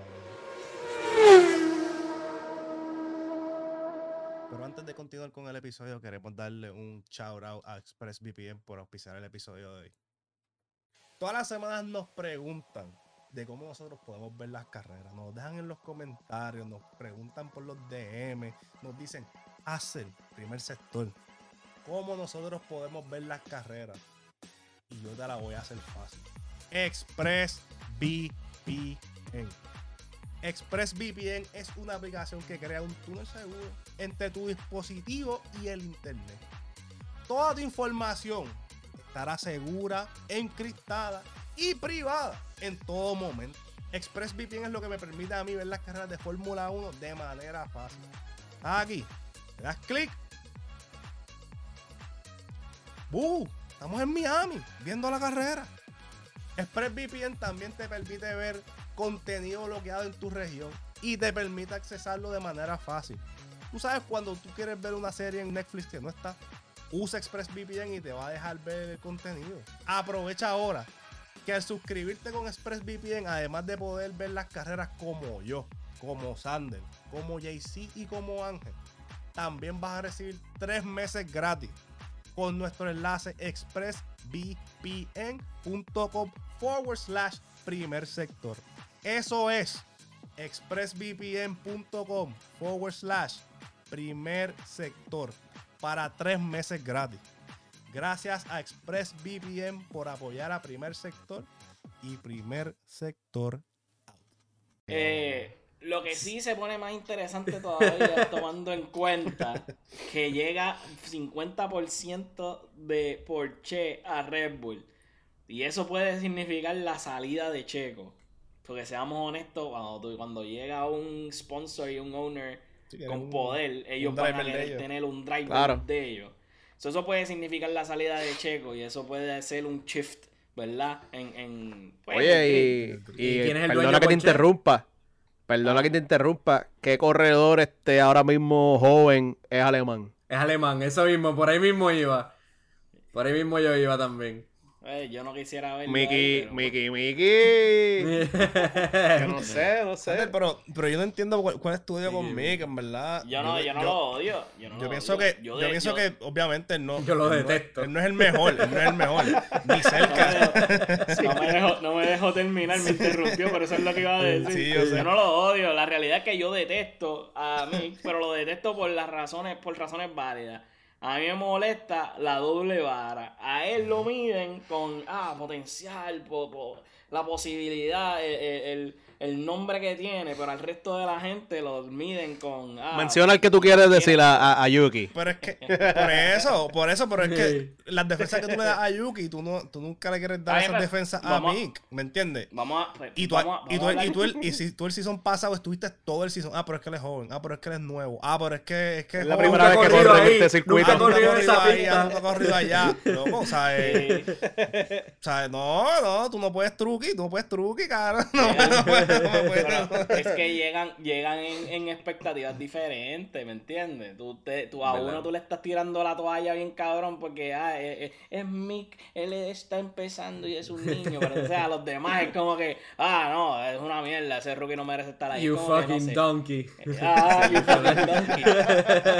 Pero antes de continuar con el episodio, queremos darle un shout out a ExpressVPN por auspiciar el episodio de hoy. Todas las semanas nos preguntan de cómo nosotros podemos ver las carreras. Nos dejan en los comentarios, nos preguntan por los DM, nos dicen, hacen primer sector. ¿Cómo nosotros podemos ver las carreras? Y yo te la voy a hacer fácil. ExpressVPN. ExpressVPN es una aplicación que crea un túnel seguro entre tu dispositivo y el internet. Toda tu información estará segura, encriptada y privada en todo momento. ExpressVPN es lo que me permite a mí ver las carreras de Fórmula 1 de manera fácil. Aquí, le das clic. ¡Uh! Estamos en Miami viendo la carrera. ExpressVPN también te permite ver contenido bloqueado en tu región y te permite accesarlo de manera fácil. Tú sabes cuando tú quieres ver una serie en Netflix que no está, usa ExpressVPN y te va a dejar ver el contenido. Aprovecha ahora que al suscribirte con ExpressVPN, además de poder ver las carreras como yo, como Sander, como JC y como Ángel, también vas a recibir tres meses gratis con nuestro enlace expressvpn.com forward slash primer sector. Eso es expressvpn.com forward slash primer sector para tres meses gratis. Gracias a ExpressVPN por apoyar a primer sector y primer sector. Eh, lo que sí se pone más interesante todavía tomando en cuenta que llega 50% de Porsche a Red Bull. Y eso puede significar la salida de Checo. Porque seamos honestos, cuando, tú- cuando llega un sponsor y un owner Sí, con un- poder, ellos van a driver de querer ellos. tener un driver Claro. de ellos. So, eso puede significar la salida de Checo y eso puede ser un shift, ¿verdad? En, en pues, Oye, y, ¿Y y quién es el perdona que te interrumpa. Perdona que te interrumpa. ¿Qué corredor este ahora mismo joven es alemán? Es alemán, eso mismo, por ahí mismo iba. Por ahí mismo yo iba también. Eh, yo no quisiera. Miki, ahí, pero- Miki, Miki. Yo no sé, no sé. Pero, pero yo no entiendo cuál, cuál es tu odio Sí. con Mick, en verdad. Yo no, yo no lo odio. Yo, no Yo lo pienso odio. que, yo, de- pienso yo- que obviamente él no. Yo lo él no es- detesto. él no es el mejor, él no es el mejor, ni cerca. No me, dejó, no me dejó terminar, me interrumpió, pero eso es lo que iba a decir. Sí, yo sé. no lo odio. La realidad es que yo detesto a mí, pero lo detesto por las razones, por razones válidas. A mí me molesta la doble vara. A él lo miden con ah, potencial, po- po- la posibilidad, el, el- el nombre que tiene, pero al resto de la gente lo miden con. Ah, Menciona el que tú quieres decir a, a- a Yuki. Pero es que, por eso, por eso, pero es que las defensas que tú le das a Yuki, tú, no, tú nunca le quieres dar Ay, esas defensas a Mick, ¿me entiendes? Vamos a. pues, Y tú, vamos y, tú, vamos y, tú, el, y si tú el season pasado estuviste todo el season, ah, pero es que él es joven, ah, pero es que él es nuevo, ah, pero es que es, que Es la joven. primera vez que corre este ahí, circuito. nunca corrido esa ahí, ah, nunca ha corrido allá, loco, ¿sabes? Sí. ¿sabes? No, no, tú no puedes truqui, tú no puedes truqui, cara. No, no puedes, no puedes. Es que llegan, llegan en, en expectativas diferentes, ¿me entiendes? Tú, te, tú a ¿Verdad? uno tú le estás tirando la toalla bien cabrón porque ah, es, es- es Mick, él está empezando y es un niño, pero o sea, a los demás es como que, ah, no, es una mierda, ese rookie no merece estar ahí. You Como que no fucking sé. donkey. Ah, you fucking donkey.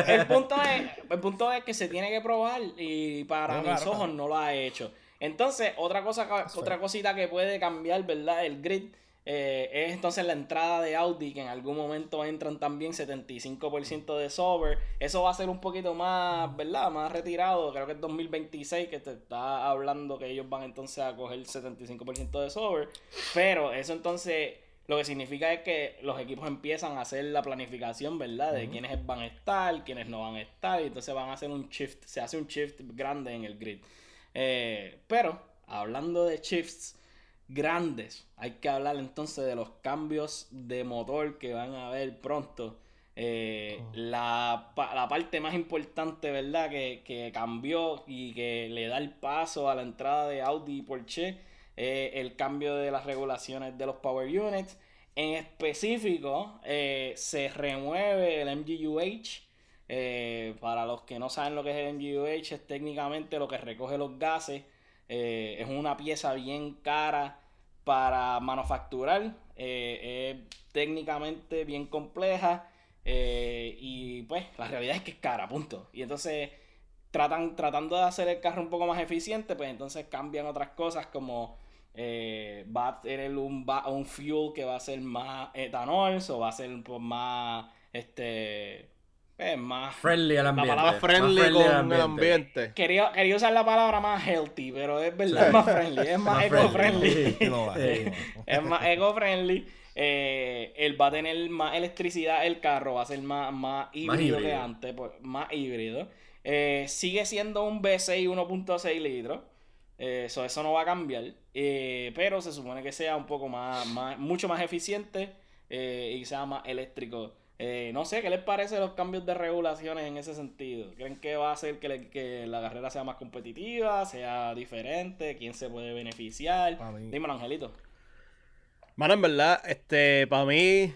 El punto es, el punto es que se tiene que probar y para No, mis claro, ojos claro. no lo ha hecho. Entonces, otra cosa, otra cosita que puede cambiar, ¿verdad? El grid eh, es entonces la entrada de Audi, que en algún momento entran también 75% de sober. Eso va a ser un poquito más, ¿verdad? Más retirado. Creo que es 2026 que te está hablando que ellos van entonces a coger 75% de sober. Pero eso entonces lo que significa es que los equipos empiezan a hacer la planificación, ¿verdad? De quiénes van a estar, quiénes no van a estar. Y entonces van a hacer un shift. Se hace un shift grande en el grid. Eh, pero, hablando de shifts, grandes, hay que hablar entonces de los cambios de motor que van a haber pronto. Eh, la, pa- la parte más importante, ¿verdad? Que, que cambió y que le da el paso a la entrada de Audi y Porsche, eh, el cambio de las regulaciones de los Power Units. En específico, eh, se remueve el MGUH. Eh, para los que no saben lo que es el MGUH, es técnicamente lo que recoge los gases. Eh, es una pieza bien cara para manufacturar. eh, es técnicamente bien compleja. y pues la realidad es que es cara, punto. Y entonces tratan, tratando de hacer el carro un poco más eficiente, pues entonces cambian otras cosas como va a tener un, fuel que va a ser más etanol, o va a ser más este eh, más Friendly al ambiente. palabra Más friendly al con el ambiente. Quería, quería usar la palabra más healthy, pero es verdad, es más friendly, es más, eco-friendly. friendly. Es más eco-friendly. Eh, él va a tener más electricidad, el carro va a ser más, más híbrido, que híbrido. antes, pues, más híbrido. Eh, sigue siendo un V6 1.6 litros. Eh, so, eso no va a cambiar. Eh, pero se supone que sea un poco más, más mucho más eficiente eh, y sea más eléctrico. Eh, no sé, ¿qué les parece los cambios de regulaciones en ese sentido? ¿Creen que va a hacer que, le- que la carrera sea más competitiva, sea diferente? ¿Quién se puede beneficiar? Dímelo, Angelito. Mano, en verdad, este, para mí,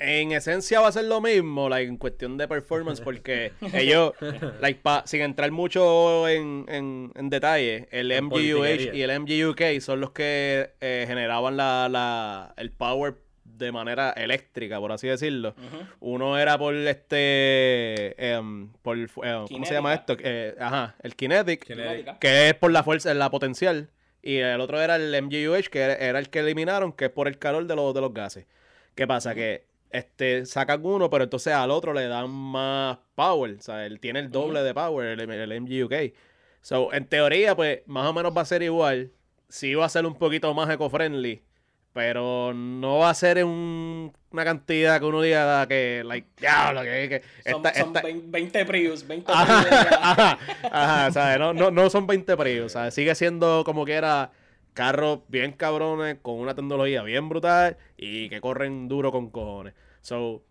en esencia va a ser lo mismo, like, en cuestión de performance, porque ellos, like, pa- sin entrar mucho en, en, en detalle, el En MGUH y el MGUK son los que eh, generaban la, la, el power de manera eléctrica, por así decirlo. Uno era por este, em, por, eh, ¿cómo se llama esto? Eh, ajá, el kinetic, que es por la fuerza, la potencial. Y el otro era el MGUH, que era, era el que eliminaron, que es por el calor de los, de los gases. ¿Qué pasa? Que este sacan uno, pero entonces al otro le dan más power. O sea, él tiene el doble de power, el, el MGUK. So, en teoría, pues, más o menos va a ser igual. Sí va a ser un poquito más eco-friendly. Pero no va a ser un- una cantidad que uno diga que, like, diablo, que, que Son, esta- son esta- 20, 20 Prius, 20 Ajá, Prius ajá, ajá, ¿sabes? No, no, no son 20 Prius, ¿sabes? Sigue siendo como que era carros bien cabrones, con una tecnología bien brutal y que corren duro con cojones. So,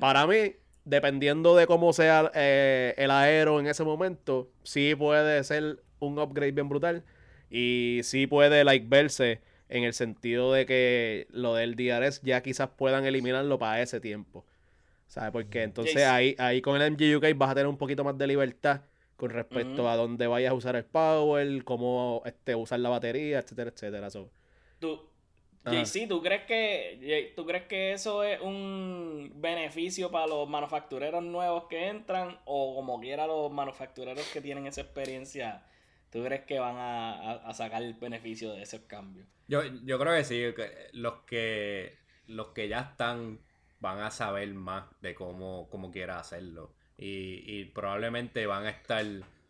para mí, dependiendo de cómo sea eh, el aero en ese momento, sí puede ser un upgrade bien brutal y sí puede, like, verse en el sentido de que lo del DRS ya quizás puedan eliminarlo para ese tiempo. ¿Sabes? Porque entonces ahí, ahí con el MGUK vas a tener un poquito más de libertad con respecto a dónde vayas a usar el power, cómo este, usar la batería, etcétera, etcétera. So, Tú, Ajá. JC, ¿tú crees que tú crees que eso es un beneficio para los manufactureros nuevos que entran o como quiera los manufactureros que tienen esa experiencia, tú crees que van a, a- a sacar el beneficio de esos cambios? Yo, yo creo que sí, que los que los que ya están van a saber más de cómo, cómo quiera hacerlo. Y, y probablemente van a estar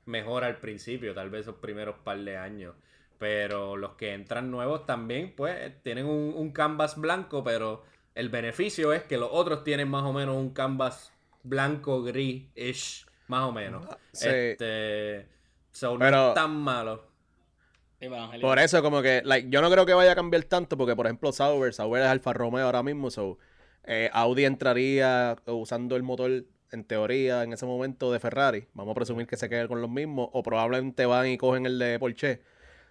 mejor al principio, tal vez esos primeros par de años. Pero los que entran nuevos también, pues, tienen un, un canvas blanco, pero el beneficio es que los otros tienen más o menos un canvas blanco, gris-ish, más o menos. Sí. Este, so, no Pero- es tan malo. Por eso, como que, like, yo no creo que vaya a cambiar tanto, porque por ejemplo, Sauber, Sauber es Alfa Romeo ahora mismo, so, eh, Audi entraría usando el motor, en teoría, en ese momento de Ferrari. Vamos a presumir que se quede con los mismos, o probablemente van y cogen el de Porsche.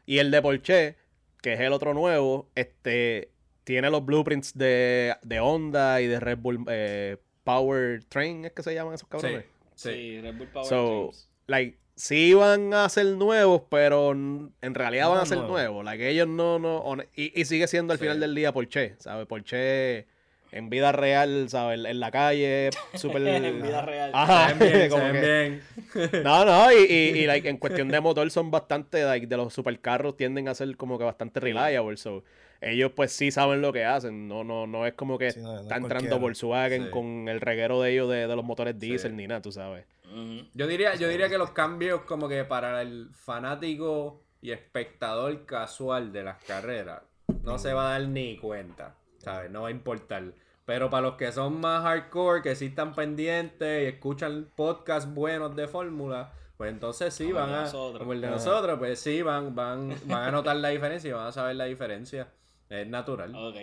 Y el de Porsche, que es el otro nuevo, este tiene los blueprints de, de Honda y de Red Bull eh, Power Train, ¿es que se llaman esos cabrones? sí, sí. Red Bull Power So, Trains. like, sí van a ser nuevos, pero en realidad No van a ser nuevos. nuevos. Like, ellos no, no, y, y sigue siendo al Sí. final del día Porsche, ¿sabes? Porsche en vida real, ¿sabes? En, la calle, súper... En vida real. Ajá, Se ven bien, se como ven que- bien. No, no, y, y, y, like, en cuestión de motor son bastante, like, de los supercarros tienden a ser como que bastante reliable, so... Ellos pues sí saben lo que hacen, no, no, no es como que Sí, no, no es está entrando. Volkswagen Sí. con el reguero de ellos de, de los motores diésel Sí. ni nada, tú sabes. Ujú. Yo diría, yo diría que los cambios como que para el fanático y espectador casual de las carreras no se va a dar ni cuenta, ¿sabes? No va a importar. Pero para los que son más hardcore, que sí están pendientes y escuchan podcasts buenos de fórmula, pues entonces sí Como van a... nosotros. Como el de nosotros, pues sí, van, van, van a notar la diferencia y van a saber la diferencia. Es natural. Ok.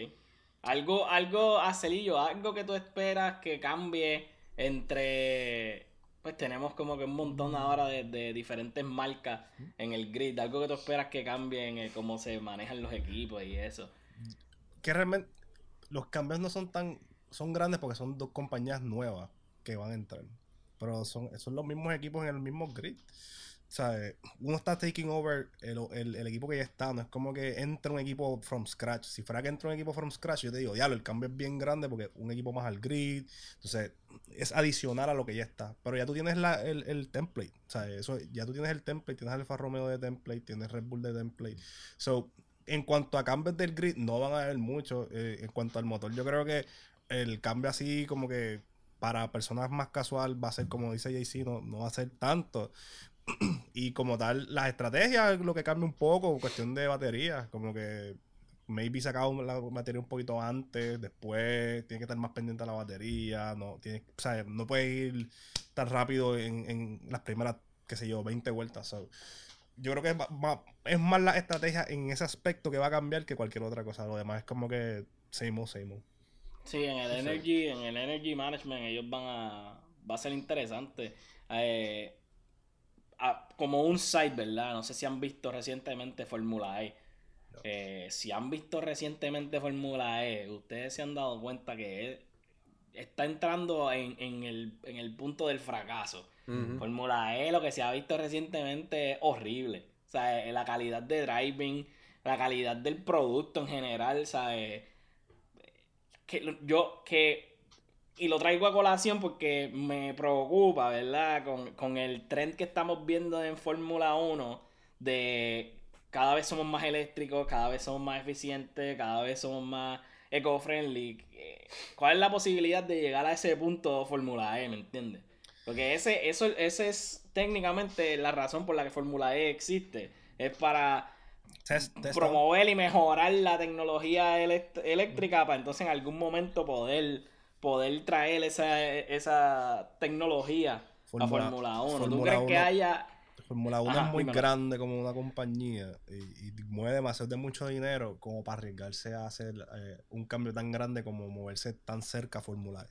Algo, algo, Acelillo, algo que tú esperas que cambie entre. Pues tenemos como que un montón ahora de, de diferentes marcas en el grid. Algo que tú esperas que cambie en el cómo se manejan los equipos y eso. Que realmente los cambios no son tan. Son grandes porque son dos compañías nuevas que van a entrar. Pero son, son los mismos equipos en el mismo grid. Eh, uno está taking over el, el- el equipo que ya está. No es como que entra un equipo from scratch. Si fuera que entra un equipo from scratch, yo te digo, diablo, el cambio es bien grande porque un equipo más al grid. Entonces, es adicional a lo que ya está. Pero ya tú tienes la- el, el template. Sea, eso, ya tú tienes el template, tienes Alfa Romeo de template, tienes Red Bull de template. So, en cuanto a cambios del grid, no van a haber mucho. Eh, en cuanto al motor, yo creo que el cambio así como que para personas más casual va a ser como dice JC, no, no va a ser tanto. Y como tal, las estrategias lo que cambia un poco, cuestión de batería, como que maybe sacaba la batería un poquito antes, después tiene que estar más pendiente a la batería, no tiene, o sea, no puede ir tan rápido en, en las primeras, qué sé yo, 20 vueltas. so. yo creo que es, ma- es más la estrategia en ese aspecto que va a cambiar que cualquier otra cosa. Lo demás es como que same old, same old. Sí, en el energy, en el energy management ellos van a va a ser interesante. Eh, a- como un site, ¿verdad? No sé si han visto recientemente Fórmula E. Eh, si han visto recientemente Fórmula E, ustedes se han dado cuenta que es- está entrando en, en el, en el punto del fracaso. Ujú. Fórmula E, lo que se ha visto recientemente es horrible. O sea, eh, la calidad de driving, la calidad del producto en general, ¿sabes? Que yo, que, y lo traigo a colación porque me preocupa, ¿verdad? Con, con el trend que estamos viendo en Fórmula 1 de cada vez somos más eléctricos, cada vez somos más eficientes, cada vez somos más eco-friendly. Eh, ¿Cuál es la posibilidad de llegar a ese punto Fórmula E, me entiendes? Porque ese, eso, ese es técnicamente la razón por la que Fórmula E existe. Es para promover y mejorar la tecnología eléctrica para entonces en algún momento poder, poder traer esa, esa tecnología a Fórmula 1. ¿Tú crees que 1 haya... Fórmula 1 Ajá, es muy dímelo. grande como una compañía y, y mueve demasiado de mucho dinero como para arriesgarse a hacer eh, un cambio tan grande como moverse tan cerca a Fórmula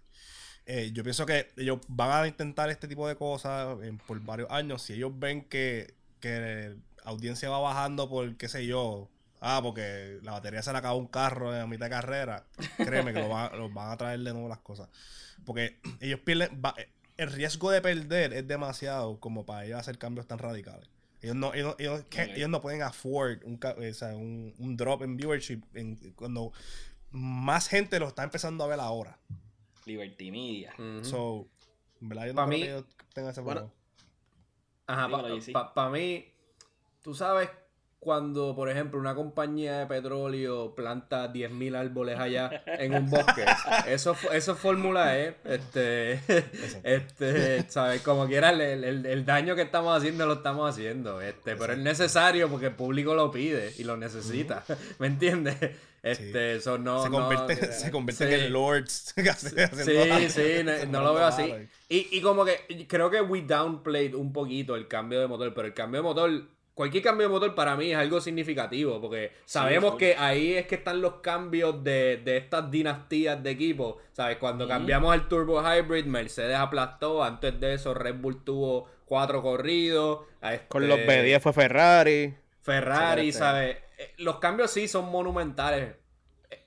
E. Eh, yo pienso que ellos van a intentar este tipo de cosas eh, por varios años. Si ellos ven que, que la audiencia va bajando por, qué sé yo, ah, porque la batería se le acabó un carro en la mitad de carrera, créeme que van, los van a traer de nuevo las cosas. Porque ellos pierden, va- el riesgo de perder es demasiado como para ellos hacer cambios tan radicales. Ellos no, ellos, ellos, no pueden afford un, ca- o sea, un, un drop en viewership en- cuando más gente lo está empezando a ver ahora. Liberty Media. Ujú. So, en verdad yo no Pa' creo mí- que ellos tengan ese Bueno. Ajá, Dímelo, JC. para mí, tú sabes cuando, por ejemplo, una compañía de petróleo planta 10.000 árboles allá en un bosque. Eso, eso es Fórmula E. Este, este, ¿sabes? Como quiera, el, el- el daño que estamos haciendo lo estamos haciendo. Este, pero es necesario porque el público lo pide y lo necesita. ¿Me entiendes? Este, eso no. se no- convierte, se convierte sí. en Lords. Sí, sí, no, no lo veo así. Y, y como que creo que we downplayed un poquito el cambio de motor, pero el cambio de motor, cualquier cambio de motor para mí es algo significativo, porque sabemos que ahí es que están los cambios de, de estas dinastías de equipo. ¿Sabes? Cuando cambiamos el Turbo Hybrid, Mercedes aplastó, antes de eso Red Bull tuvo cuatro corridos. a Con este- los B10 fue Ferrari. Ferrari, Este- ¿sabes? Eh, Los cambios sí son monumentales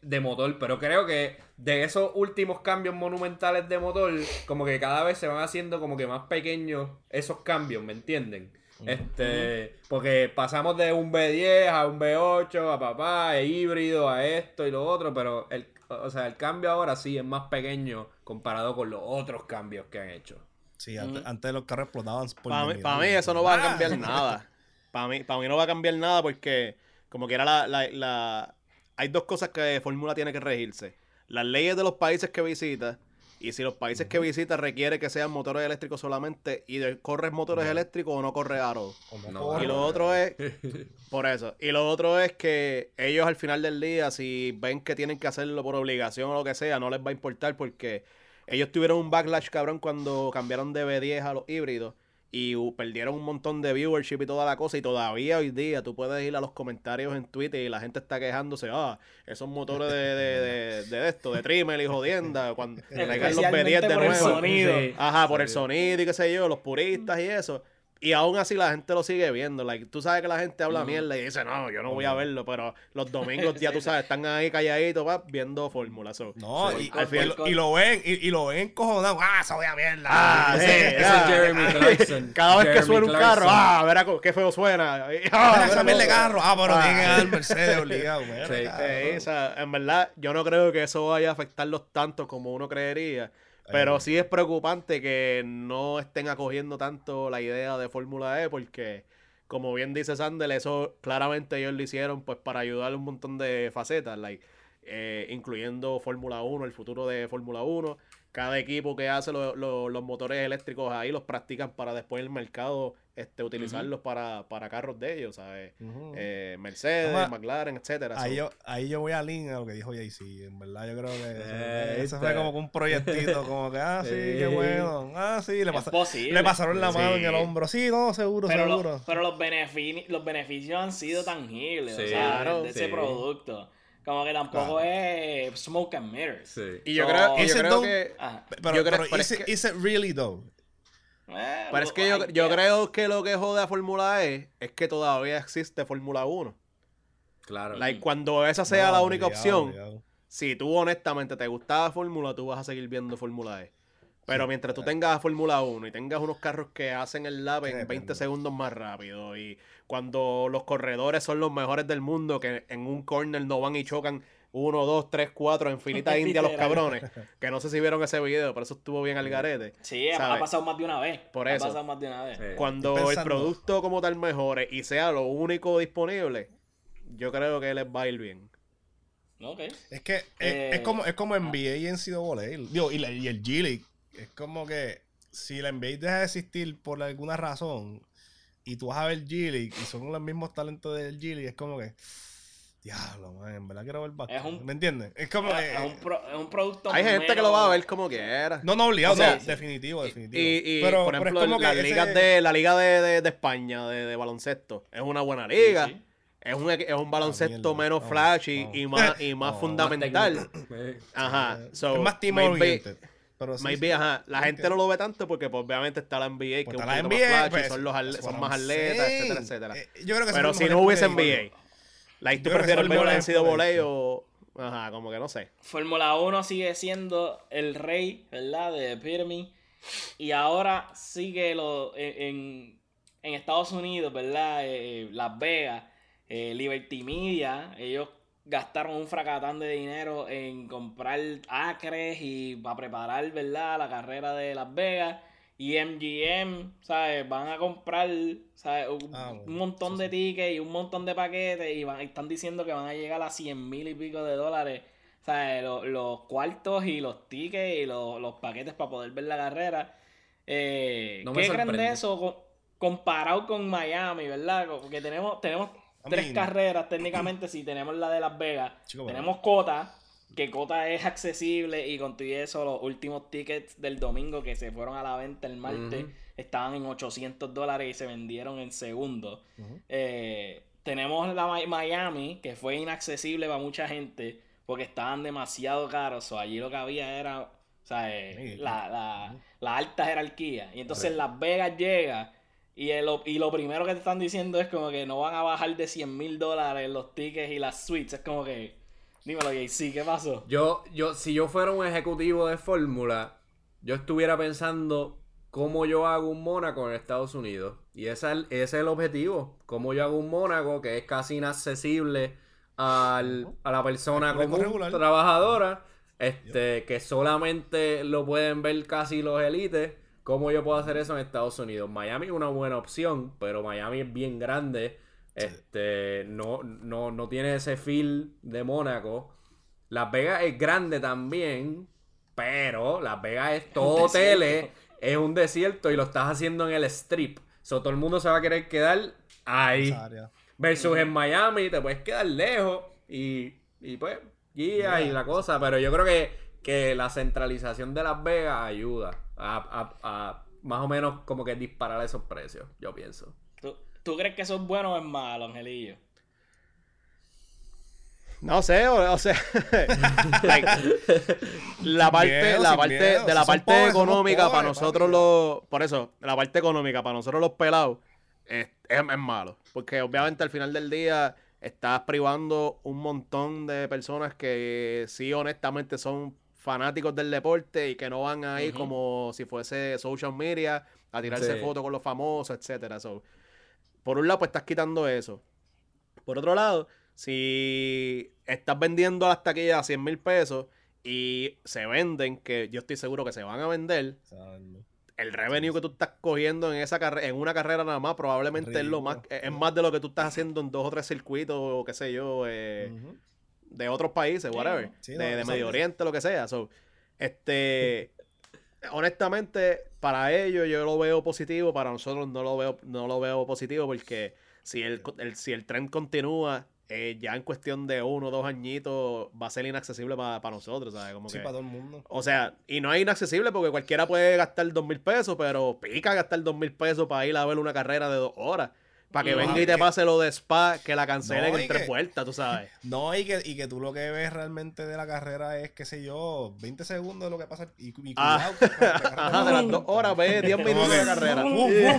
de motor, pero creo que de esos últimos cambios monumentales de motor, como que cada vez se van haciendo como que más pequeños esos cambios, ¿me entienden? Este, porque pasamos de un B10 a un B8, a papá, e híbrido, a esto y lo otro, pero el, o sea, el cambio ahora sí es más pequeño comparado con los otros cambios que han hecho. Sí, antes, antes los carros explotaban por Para mí, pa' mí eso no va a Ah. cambiar nada. Para mí, para mí no va a cambiar nada porque como que era la, la, la- Hay dos cosas que Fórmula tiene que regirse. Las leyes de los países que visita y si los países que visita requiere que sean motores eléctricos solamente y de, corres motores eléctricos o no corres aro. No. Y lo otro es, por eso, y lo otro es que ellos al final del día, si ven que tienen que hacerlo por obligación o lo que sea, no les va a importar porque ellos tuvieron un backlash cabrón cuando cambiaron de B10 a los híbridos y uh, perdieron un montón de viewership y toda la cosa y todavía hoy día tú puedes ir a los comentarios en Twitter y la gente está quejándose, ah, esos motores de, de, de, de esto, de trimmer y jodienda, cuando traigan los B10 Especialmente de por el nuevo. sonido. Ajá, por el sonido y qué sé yo, los puristas y eso. Y aún así la gente lo sigue viendo. Like, tú sabes que la gente habla mierda y dice, no, yo no voy a verlo, pero los domingos ya tú sabes, están ahí calladitos va, viendo fórmula. so. No, Sí, y, al final- y lo ven, y, y lo ven cojonado. Ah, esa voy a mierda. Ah, sí, Ese es ah, Jeremy ah, Clarkson. Cada vez que Jeremy suena un Clarkson. carro, ah, verá qué feo suena. Ah, esa mierda de carro. Ah, pero Ah. tiene que dar Mercedes obligado. Sí. Sí, o sea, en verdad, yo no creo que eso vaya a afectarlos tanto como uno creería. Pero sí es preocupante que no estén acogiendo tanto la idea de Fórmula E porque, como bien dice Sandel, eso claramente ellos lo hicieron pues para ayudar a un montón de facetas, like, eh, incluyendo Fórmula 1, el futuro de Fórmula 1. Cada equipo que hace lo- lo- los motores eléctricos ahí los practican para después el mercado este, utilizarlos para, para carros de ellos, ¿sabes? Eh, Mercedes, McLaren, etcétera. Ahí So- yo, ahí yo voy a link a lo que dijo JC. En verdad, yo creo que eso, Eh, eso fue está. como que un proyectito. Como que, ah, sí, qué Sí. bueno. Ah, sí, le, posible. le pasaron la mano Sí. en el hombro. Sí, no, seguro, Pero, lo- seguro. pero los, benefi- los beneficios han sido tangibles, Sí, o sea, claro, de ese producto. Como que tampoco es smoke and mirrors. Sí. Y yo So- creo, y yo creo que... Ajá. Pero, yo creo- pero, pero is, es it, que- is it really though? Eh, Pero es que yo, yo creo que lo que jode a Fórmula E es que todavía existe Fórmula 1. Claro. Like, cuando esa sea No, la única obligado, opción, obligado. si tú honestamente te gustaba Fórmula, tú vas a seguir viendo Fórmula E. Pero mientras tú tengas Fórmula 1 y tengas unos carros que hacen el lap en 20 depende. segundos más rápido y cuando los corredores son los mejores del mundo, que en un corner no van y chocan 1, 2, 3, 4 en filita india los cabrones, que no sé si vieron ese video, pero eso estuvo bien al garete. Sí, ha, ha pasado más de una vez. Por Ha eso. pasado más de una vez. Sí. Cuando el producto como tal mejore y sea lo único disponible, yo creo que les va a ir bien. Ok. Es que es, Eh, es como, es como NBA y NCAA. Digo, y, la- y el G League. Es como que si la NBA deja de existir por alguna razón y tú vas a ver G League y son los mismos talentos del G League, es como que. Diablo, man, en verdad quiero ver básquet. Es un- ¿Me entiendes? Es como. Es, eh, es un, pro- es un producto Hay gente que lo va a ver como quiera. No, no, obligado, O sea, no, definitivo, definitivo. Y, y, Pero- por pero es ejemplo, que ese- ligas de, la liga de, de- de España de, de baloncesto es una buena liga. Sí, sí. Es, un, es un baloncesto mierda. menos No, flashy no. y más, y más fundamental. Ajá. So, es más team oriented. Pero sí, Maybe, sí. ajá. La gente que- no lo ve tanto porque pues, obviamente está la NBA, que Pues es está un la NBA, pues, son, los son más atletas, etcétera, etcétera. Eh, yo creo que Pero si no hubiese. NBA, que prefieres ese ver de NCAA o... Ajá, como que no sé. Fórmula 1 sigue siendo el rey, ¿verdad? De Epitome. Y ahora sigue lo, en, en- en Estados Unidos, ¿verdad? Eh, Las Vegas, eh, Liberty Media, ellos gastaron un fracatán de dinero en comprar acres y para preparar, ¿verdad? La carrera de Las Vegas. Y MGM, ¿sabes? Van a comprar, ¿sabes? Un, Ah, bueno, un montón sí, de sí. tickets y un montón de paquetes y van, y están diciendo que van a llegar a 100 mil y pico de dólares. ¿Sabes? Los, los cuartos y los tickets y los, los paquetes para poder ver la carrera. Eh, No ¿Qué creen de eso co- comparado con Miami, verdad? Porque tenemos, tenemos I tres mean- carreras técnicamente si tenemos la de Las Vegas. Chico, tenemos Cota, que Cota es accesible y con todo eso los últimos tickets del domingo que se fueron a la venta el martes estaban en 800 dólares y se vendieron en segundos. Eh, tenemos la Mi- Miami, que fue inaccesible para mucha gente porque estaban demasiado caros. O allí lo que había era o sea, eh, la, la- la alta jerarquía. Y entonces Las Vegas llega y, el- y lo primero que te están diciendo es como que no van a bajar de 100 mil dólares los tickets y las suites. Es como que, dímelo, JC, ¿qué pasó? Yo, yo, si yo fuera un ejecutivo de fórmula, yo estuviera pensando cómo yo hago un Mónaco en Estados Unidos. Y ese es el, ese es el objetivo. Cómo yo hago un Mónaco que es casi inaccesible al- a la persona común, regular. trabajadora, este, que solamente lo pueden ver casi los élites. ¿Cómo yo puedo hacer eso en Estados Unidos? Miami es una buena opción, pero Miami es bien grande. Este, no, no, no tiene ese feel de Mónaco. Las Vegas es grande también, pero Las Vegas es todo tele, es un desierto y lo estás haciendo en el strip. So, todo el mundo se va a querer quedar ahí. Versus en Miami te puedes quedar lejos y, y pues guía y la cosa. Pero yo creo que, que la centralización de Las Vegas ayuda a, a- a más o menos como que disparar esos precios, yo pienso. ¿Tú, tú crees que eso es bueno o es malo, Angelillo? No sé, o, o sea, like, la parte, miedo, la parte, miedo. de la parte pobres, económica para nosotros los, por eso, la parte económica para nosotros los pelados es, es, es malo, porque obviamente al final del día estás privando un montón de personas que sí honestamente son fanáticos del deporte y que no van ahí Ujú. como si fuese social media a tirarse Sí. fotos con los famosos, etcétera. So, por un lado, pues estás quitando eso. Por otro lado, si estás vendiendo las taquillas a 100 mil pesos y se venden, que yo estoy seguro que se van a vender, el revenue que tú estás cogiendo en esa en una carrera nada más, probablemente es lo más, es más de lo que tú estás haciendo en dos o tres circuitos, o qué sé yo, eh, de otros países, whatever, Sí, de, no, de exacto. Medio Oriente, lo que sea. So, este, honestamente, para ellos yo lo veo positivo, para nosotros no lo veo, no lo veo positivo porque si el, el- si el tren continúa, eh, ya en cuestión de uno o dos añitos va a ser inaccesible para nosotros, ¿sabes? Como Sí, que- para todo el mundo. o sea, y no es inaccesible porque cualquiera puede gastar dos mil pesos, pero pica gastar dos mil pesos para ir a ver una carrera de dos horas. Para que No, venga y te pase lo de Spa, que la cancelen No, en tres que- vueltas, tú sabes. No, y que, y que tú lo que ves realmente de la carrera es, qué sé yo, 20 segundos de lo que pasa. Y, y Ah. cuidado, la carrera Ajá, de las dos horas, ve 10 Como minutos de carrera. Tú- que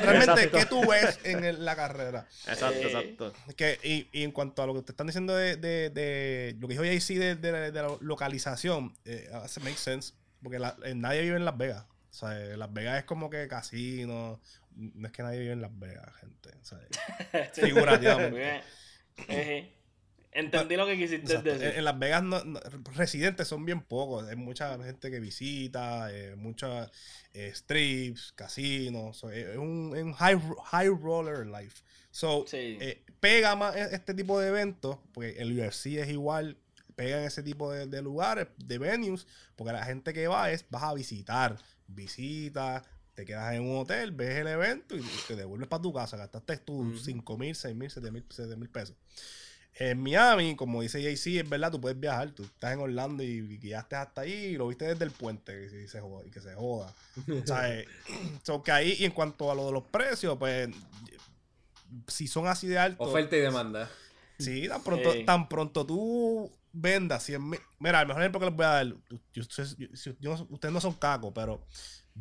realmente. ¿qué tú ves en la carrera? Exacto, Eh, exacto. Que, y, y en cuanto a lo que te están diciendo de, de, de lo que dijo JC de, de, de la localización, eh, hace make sense, porque la- eh, nadie vive en Las Vegas. O sea, eh, Las Vegas es como que casino. No es que nadie vive en Las Vegas, gente. Figurativamente. Entendí lo que quisiste Exacto. Decir. en Las Vegas no- no- residentes son bien pocos. Hay mucha gente que visita, eh, muchas eh, strips, casinos. So, eh, es un, es un high, high roller life. So, Sí. eh, pega más e- este tipo de eventos, porque el UFC es igual, pega en ese tipo de, de lugares, de venues, porque la gente que va es, vas a visitar, visita, te quedas en un hotel, ves el evento y te devuelves para tu casa, gastaste tus 5 mil, 6 mil, 7 mil, 7 mil pesos. En Miami, como dice JC, es verdad, tú puedes viajar, tú estás en Orlando y guiaste hasta ahí y lo viste desde el puente y, se joda, y que se joda. o sea, eh, so que ahí, y en cuanto a lo de los precios, pues si son así de altos, Oferta y demanda. Sí, tan pronto, Ey. tan pronto tú vendas 100 mil. Mira, el mejor ejemplo que les voy a dar. yo- yo- yo- yo no- ustedes no son cacos, pero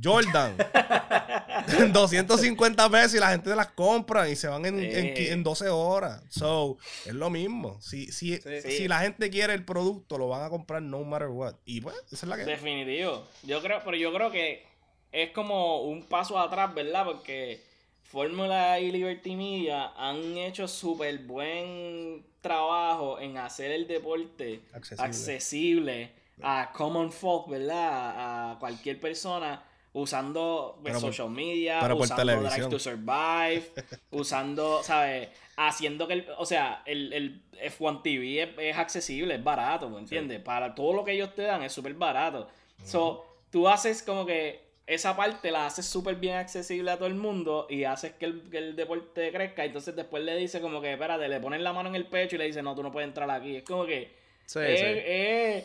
Jordan. 250 pesos y la gente las compra y se van en, en, qui- en 12 horas. So, es lo mismo. Si, si, Sí. si la gente quiere el producto, lo van a comprar no matter what. Y pues, esa es la que. Definitivo. Yo creo, pero yo creo que es como un paso atrás, ¿verdad? Porque Fórmula y Liberty Media han hecho súper buen trabajo en hacer el deporte Accesible. accesible, a common folk, ¿verdad? A cualquier persona usando pues, Pero social media, pero usando. Drive to Survive, usando, ¿sabes? Haciendo que, el, o sea, el, el F1 TV es, es accesible, es barato, ¿me entiendes? Para todo lo que ellos te dan es súper barato. So, tú haces como que esa parte la haces súper bien accesible a todo el mundo y haces que el, que el deporte crezca. Entonces después le dice como que, espérate, le ponen la mano en el pecho y le dice, no, tú no puedes entrar aquí. Es como que... Sí, es, sí. es-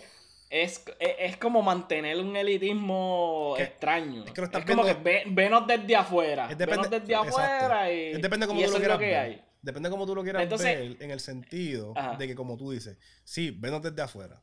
es, es- es como mantener un elitismo Que- extraño. es que lo estás es como viendo- que ve- venos desde afuera. Es venos desde afuera y, Es depende y tú eso lo quieras que ver. hay. Depende cómo tú lo quieras Entonces- ver en el sentido Ajá. de que como tú dices, sí, venos desde afuera.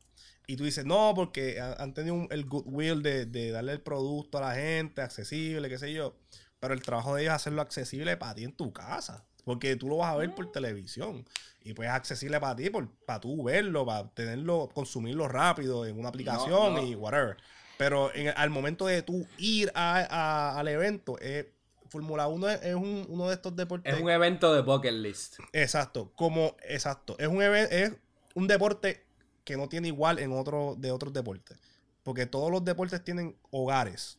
Y tú dices, no, porque ha- han tenido un- el goodwill de, de darle el producto a la gente, accesible, qué sé yo. Pero el trabajo de ellos es hacerlo accesible para ti en tu casa. Porque tú lo vas a ver por televisión. Y pues es accesible para ti, por, para tú verlo, para tenerlo, consumirlo rápido en una aplicación no. y whatever. Pero en- al momento de tú ir a- a- al evento, eh, Fórmula 1 es, es un- uno de estos deportes. Es un evento de bucket list. Exacto, como exacto. Es un es un deporte que no tiene igual en otro de otros deportes. Porque todos los deportes tienen hogares.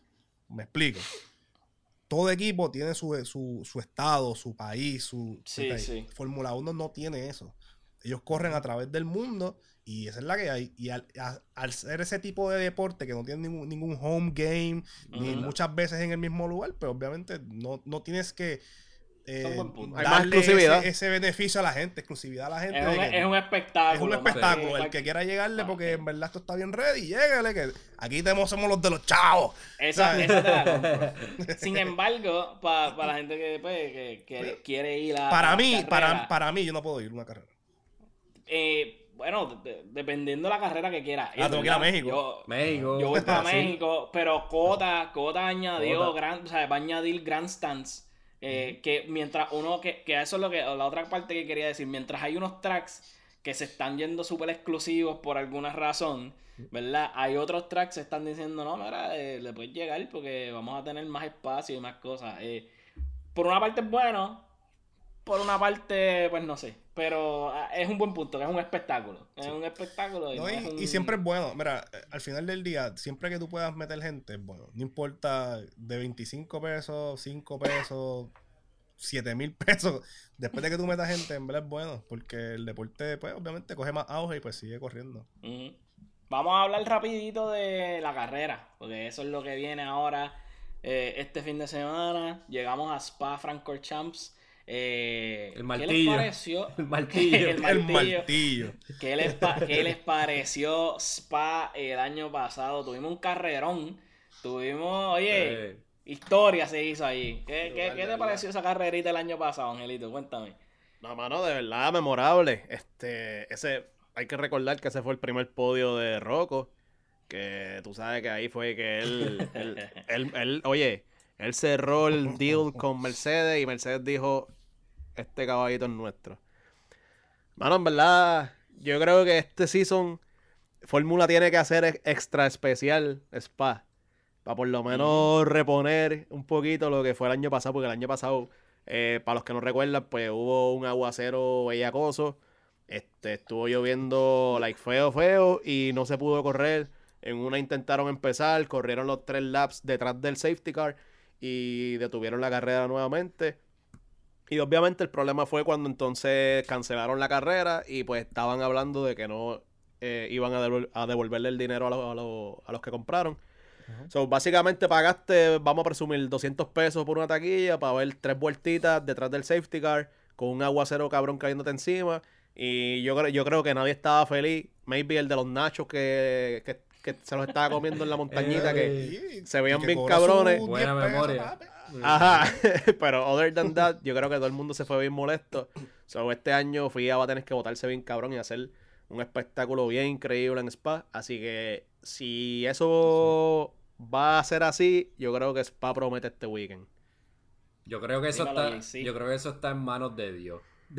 Me explico. Todo equipo tiene su, su, su estado, su país, su. Sí, sí. Fórmula 1 no tiene eso. Ellos corren a través del mundo y esa es la que hay. Y al, a- al ser ese tipo de deporte que no tiene ningún, ningún home game, ni muchas veces en el mismo lugar, pues obviamente no, no tienes que eh. Hay más exclusividad. Ese, ese beneficio a la gente, exclusividad a la gente. Es un, que- es un espectáculo. es un espectáculo. El que quiera llegarle, porque en verdad esto está bien ready, llégale, que aquí tenemos, somos los de los chavos. Esa, esa te la compro. Sin embargo, para la gente que, pues, que, que quiere ir a. Para mí, para, para mí, yo no puedo ir a una carrera. eh, bueno, de- dependiendo de la carrera que quiera. Ah, tengo que ir a México. Yo, México. yo voy para. México, pero Cota, Cota añadió, Cota. gran, o sea, va a añadir grandstands. Eh, Que mientras uno, que, que eso es lo que, la otra parte que quería decir, mientras hay unos tracks que se están yendo súper exclusivos por alguna razón, ¿verdad? Hay otros tracks que se están diciendo, no, mira, eh, le puedes llegar porque vamos a tener más espacio y más cosas. Eh, por una parte es bueno, por una parte, pues no sé. Pero ah, es un buen punto, que es un espectáculo. Es un espectáculo. Y, No, no y, es un- y siempre es bueno. Mira, eh, al final del día, siempre que tú puedas meter gente, es bueno. No importa de 25 pesos, 5 pesos, 7 mil pesos. Después de que tú metas gente, en verdad es bueno. Porque el deporte, pues, obviamente coge más auge y pues sigue corriendo. Vamos a hablar rapidito de la carrera, porque eso es lo que viene ahora eh, este fin de semana. Llegamos a Spa Francorchamps. Eh, El ¿Qué les martillo. pareció? El martillo. El El martillo. martillo. ¿Qué les, qué les pareció Spa el año pasado? Tuvimos un carrerón. Tuvimos, oye, Eh, historia se hizo ahí. ¿Qué, qué- qué te pareció esa carrerita el año pasado, Angelito? Cuéntame. No, mano, de verdad memorable. Este, ese, hay que recordar que ese fue el primer podio de Rocco. Que tú sabes que ahí fue que él, él, él- él- oye, él cerró el deal con Mercedes y Mercedes dijo, este caballito es nuestro. Mano, en verdad, yo creo que este season Fórmula tiene que hacer ex- extra especial Spa. Para por lo menos reponer un poquito lo que fue el año pasado, porque el año pasado, eh, para los que no recuerdan, pues hubo un aguacero bellacoso. Este, estuvo lloviendo like feo, feo, y no se pudo correr. En una intentaron empezar, corrieron los tres laps detrás del safety car y detuvieron la carrera nuevamente. Y obviamente el problema fue cuando entonces cancelaron la carrera y pues estaban hablando de que no eh, iban a, devol- a devolverle el dinero a, los- a los- a los que compraron. So, básicamente pagaste, vamos a presumir, 200 pesos por una taquilla para ver tres vueltitas detrás del safety car con un aguacero cabrón cayéndote encima. Y yo, yo creo que nadie estaba feliz. Maybe el de los nachos que, que, que se los estaba comiendo en la montañita que... Y- Se veían que bien cabrones. 10 Buena pesos, memoria. papi. Ajá, pero other than that, yo creo que todo el mundo se fue bien molesto. So, este año FIA va a tener que botarse bien cabrón y hacer un espectáculo bien increíble en Spa. Así que si eso va a ser así, yo creo que Spa promete este weekend. Yo creo que eso está, yo creo que eso está en manos de Dios.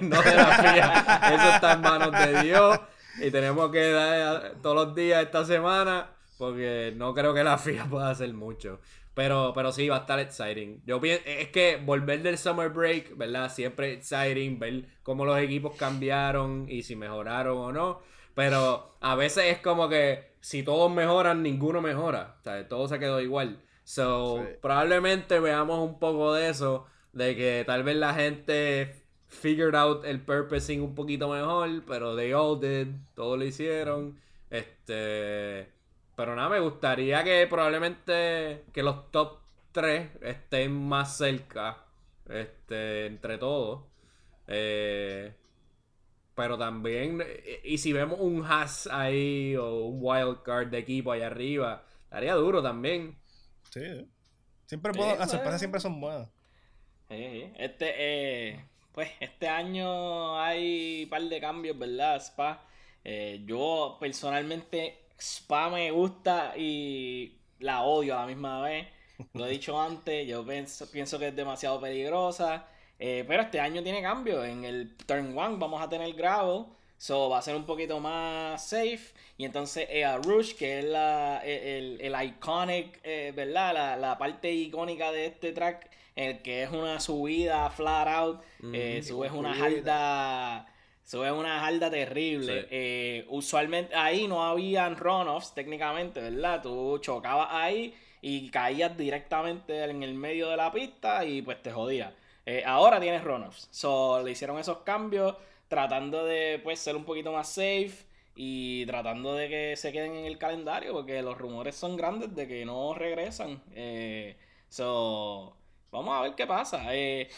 no de la FIA. Eso está en manos de Dios. Y tenemos que dar todos los días esta semana. Porque no creo que la FIA pueda hacer mucho. Pero, pero sí, va a estar exciting. Yo pienso, es que volver del summer break, ¿verdad? Siempre exciting, ver cómo los equipos cambiaron y si mejoraron o no. Pero a veces es como que si todos mejoran, ninguno mejora. O sea, todo se quedó igual. So, Sí. probablemente veamos un poco de eso. De que tal vez la gente figured out el purposing un poquito mejor. Pero they all did. Todos lo hicieron. Este. Pero nada, me gustaría que probablemente que los top 3 estén más cerca. Este, entre todos. Eh, pero también, eh, y si vemos un Haas ahí o un wild card de equipo allá arriba, estaría duro también. Sí. Siempre Sí, puedo- las sorpresas siempre son buenas. Sí, sí. Este, eh, pues este año hay un par de cambios, ¿verdad? Spa. Eh, yo personalmente, Spa me gusta y la odio a la misma vez. Lo he dicho antes, yo pienso, pienso que es demasiado peligrosa. Eh, pero este año tiene cambio. En el Turn 1 vamos a tener gravel. So va a ser un poquito más safe. Y entonces eh, a Rush, que es la, el, el iconic, eh, ¿verdad? La, la parte icónica de este track, el que es una subida flat out. eh, subes una jarda. Subes una jarda terrible. Sí. Eh, usualmente ahí no habían runoffs técnicamente, ¿verdad? Tú chocabas ahí y caías directamente en el medio de la pista y pues te jodía. Eh, ahora tienes runoffs. So, le hicieron esos cambios tratando de pues ser un poquito más safe y tratando de que se queden en el calendario porque los rumores son grandes de que no regresan. Eh, so, vamos a ver qué pasa. Eh,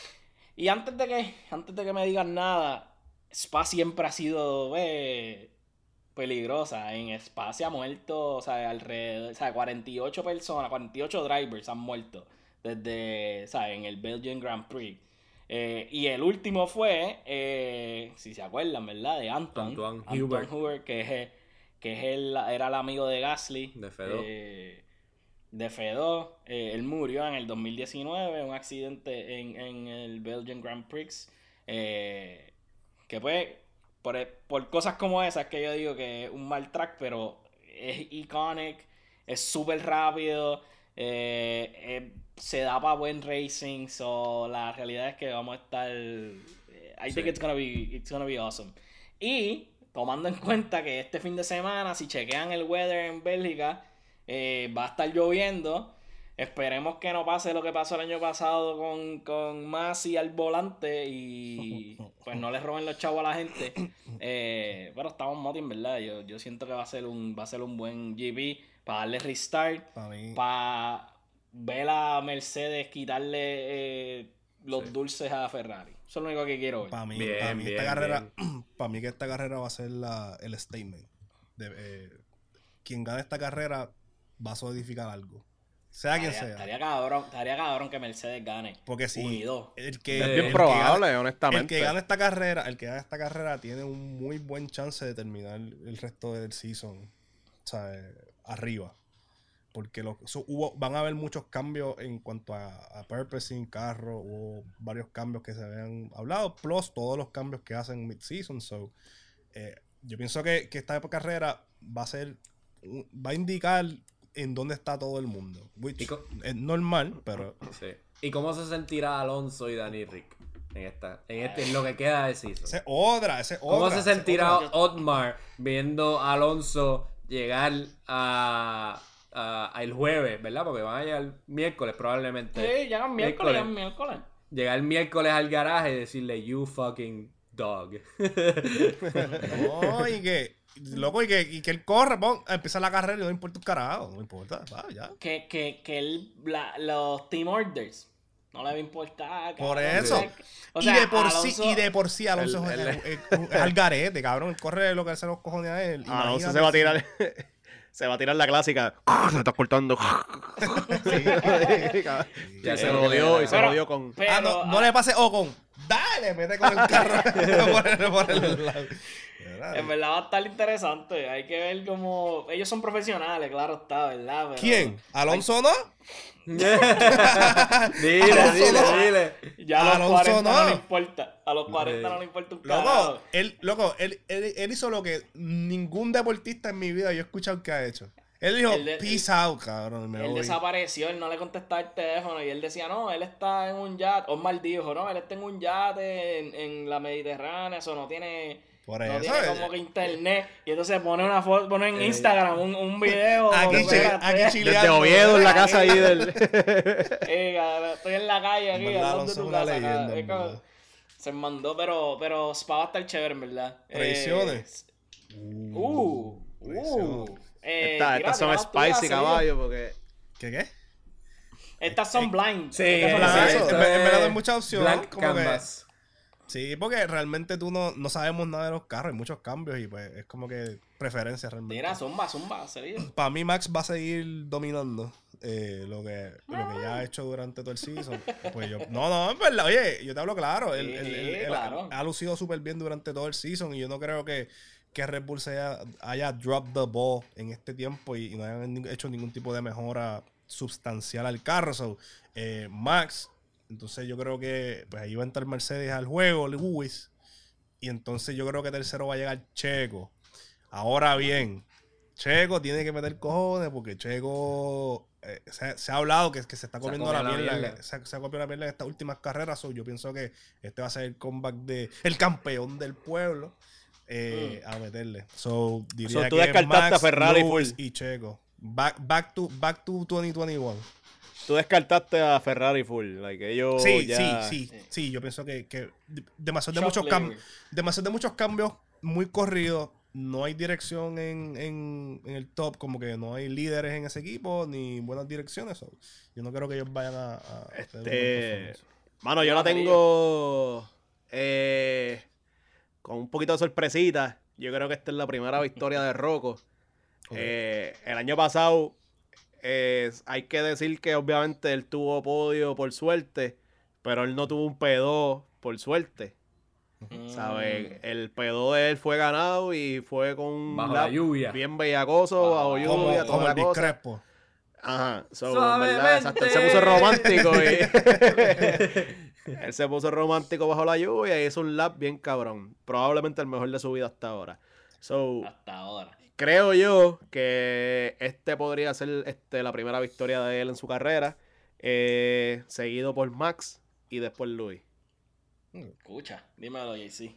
Y antes de que, antes de que me digan nada, Spa siempre ha sido eh, peligrosa. En Spa se ha muerto, o sea, alrededor, o sea, 48 personas, 48 drivers han muerto desde, o sea, en el Belgian Grand Prix. Eh, y el último fue, eh, si se acuerdan, ¿verdad? De Anton. Antoine Anton Hubert. Hubert, que, es, que es el, era el amigo de Gasly. De Fedó. Eh, de Fedó. Eh, él murió en el 2019, un accidente en, en el Belgian Grand Prix. Eh, que pues, por, por cosas como esas que yo digo que es un mal track, pero es iconic, es súper rápido, eh, se da para buen racing, so la realidad es que vamos a estar... I think it's gonna be, it's gonna be awesome. Y tomando en cuenta que este fin de semana, si chequean el weather en Bélgica, eh, va a estar lloviendo. Esperemos que no pase lo que pasó el año pasado con, con Masi al volante y pues no le roben los chavos a la gente. Eh, pero estamos motin, ¿verdad? Yo, yo siento que va a ser un, va a ser un buen GP para darle restart, Para ver a Mercedes quitarle eh, los Sí. dulces a Ferrari. Eso es lo único que quiero ver. para mí, Bien, para mí esta carrera, para mí que esta carrera va a ser la, el statement. De, eh, quien gane esta carrera va a solidificar algo. Sea quien sea. estaría cabrón, estaría cabrón que Mercedes gane. Porque si Unido. el que, Es el bien que probable, gane- honestamente. El que gane esta carrera, el que gane esta carrera tiene un muy buen chance de terminar el resto del season, o sea, eh, arriba. Porque lo, so- hubo, van a haber muchos cambios en cuanto a, a purposing, carro, hubo varios cambios que se habían hablado, plus todos los cambios que hacen mid-season. So, eh, yo pienso que, que esta carrera va a ser, va a indicar en dónde está todo el mundo. Which es normal, pero Sí. ¿Y cómo se sentirá Alonso y Dani Rick en esta, en este, en lo que queda de season? esa es otra, esa es ¿Cómo otra, se sentirá otra. Otmar viendo a Alonso llegar a, a- a el jueves, ¿verdad? Porque van a llegar miércoles probablemente. Sí, llegan miércoles, llegan miércoles. Llegar miércoles al garaje y decirle, you fucking dog. No, y que, loco, y que, y que él corre, pon, empieza la carrera y no le importa un carajo, no importa, va, ya. Que, que, que él, la- los team orders no le va a importar. Por eso. O sea, y de por sí, Alonso- y de por sí Alonso El- es, el- es- es- es al garete, cabrón. Él corre lo que hace los cojones a él. Alonso se va a tirar. Se va a tirar la clásica. Se está cortando. Ya se lo dio y se lo dio con. pero, Ah, no, no ah, le pase Ocon. Dale, mete con el carro por, el, por el lado. ¿Verdad? En verdad va a estar interesante. Hay que ver cómo. Ellos son profesionales, claro está, ¿verdad? Pero ¿Quién? ¿Alonso no? dile, Alonso dile, no. dile. Ya a los Alonso 40 no. no. le importa. A los 40 Sí. no le importa un carajo. Loco, él, loco él, él, él hizo lo que ningún deportista en mi vida yo he escuchado que ha hecho. Él dijo, Él de- peace out, cabrón. Me Él voy". desapareció, él no le contestaba el teléfono y él decía, no, él está en un yate, Osmar dijo, no, él está en un yate en, en la Mediterránea, eso no tiene, Por no eso, tiene eh. como que internet. Y entonces pone una foto, pone en Eh. Instagram un, un video. Aquí, aquí Desde chileando. Oviedo, en la casa ahí del. eh, estoy en la calle aquí, Alonso tu casa. leyenda, Es como- se mandó, pero, pero Spa va a estar chévere, en verdad. Eh, Tradiciones. Uh, uh. Eh, Esta- tira, Estas son spicy, caballo, porque. ¿Qué qué? Estas son blind. Sí, en ver- en verdad no hay mucha opción, Blank como que-. Sí, porque realmente tú no, no sabemos nada de los carros, hay muchos cambios y pues es como que preferencia realmente. Mira, zumba, zumba, serio. Para mí Max va a seguir dominando eh, lo, que, lo que ya ha hecho durante todo el season. Pues yo, no, no, en verdad, oye, yo te hablo claro, él, Sí, él- él- él claro. ha lucido súper bien durante todo el season y yo no creo que, que Red Bull se haya, haya dropped the ball en este tiempo y, y no hayan hecho ningún tipo de mejora sustancial al carro. So, eh, Max, entonces yo creo que pues ahí va a entrar Mercedes al juego, Lewis, y entonces yo creo que tercero va a llegar Checo. Ahora bien, Checo tiene que meter cojones porque Checo eh, se, se ha hablado que, que se está comiendo la mierda. Se, se ha comido la mierda en estas últimas carreras. so yo pienso que este va a ser el comeback de el campeón del pueblo eh, a meterle. So, diría So, tú que descartaste Max, a Ferrari Lewis y Checo. Back, back, to, back to 2021. Tú descartaste a Ferrari full. Like, ellos Sí, ya... sí, sí, sí. Yo pienso que, que de- demasiado de muchos cambios. Demasiado de muchos cambios muy corridos. No hay dirección en, en, en el top, como que no hay líderes en ese equipo, ni buenas direcciones. so, yo no creo que ellos vayan a, a Este. Mano, yo la tengo eh, con un poquito de sorpresita. Yo creo que esta es la primera victoria de Rocco. Eh, el año pasado, eh, hay que decir que obviamente él tuvo podio por suerte, pero él no tuvo un P2 por suerte. Mm. ¿Sabes? El P2 de él fue ganado y fue con un Bajo la lluvia. bien bellacoso, Bajo bajo la Como, lluvia, como el cosa. Crespo. Ajá, so, verdad, exacto, él se puso romántico y él se puso romántico bajo la lluvia y hizo un lap bien cabrón. Probablemente el mejor de su vida hasta ahora. So, Hasta ahora. creo yo que este podría ser este, la primera victoria de él en su carrera, eh, seguido por Max y después Luis. Escucha, dímelo, JC.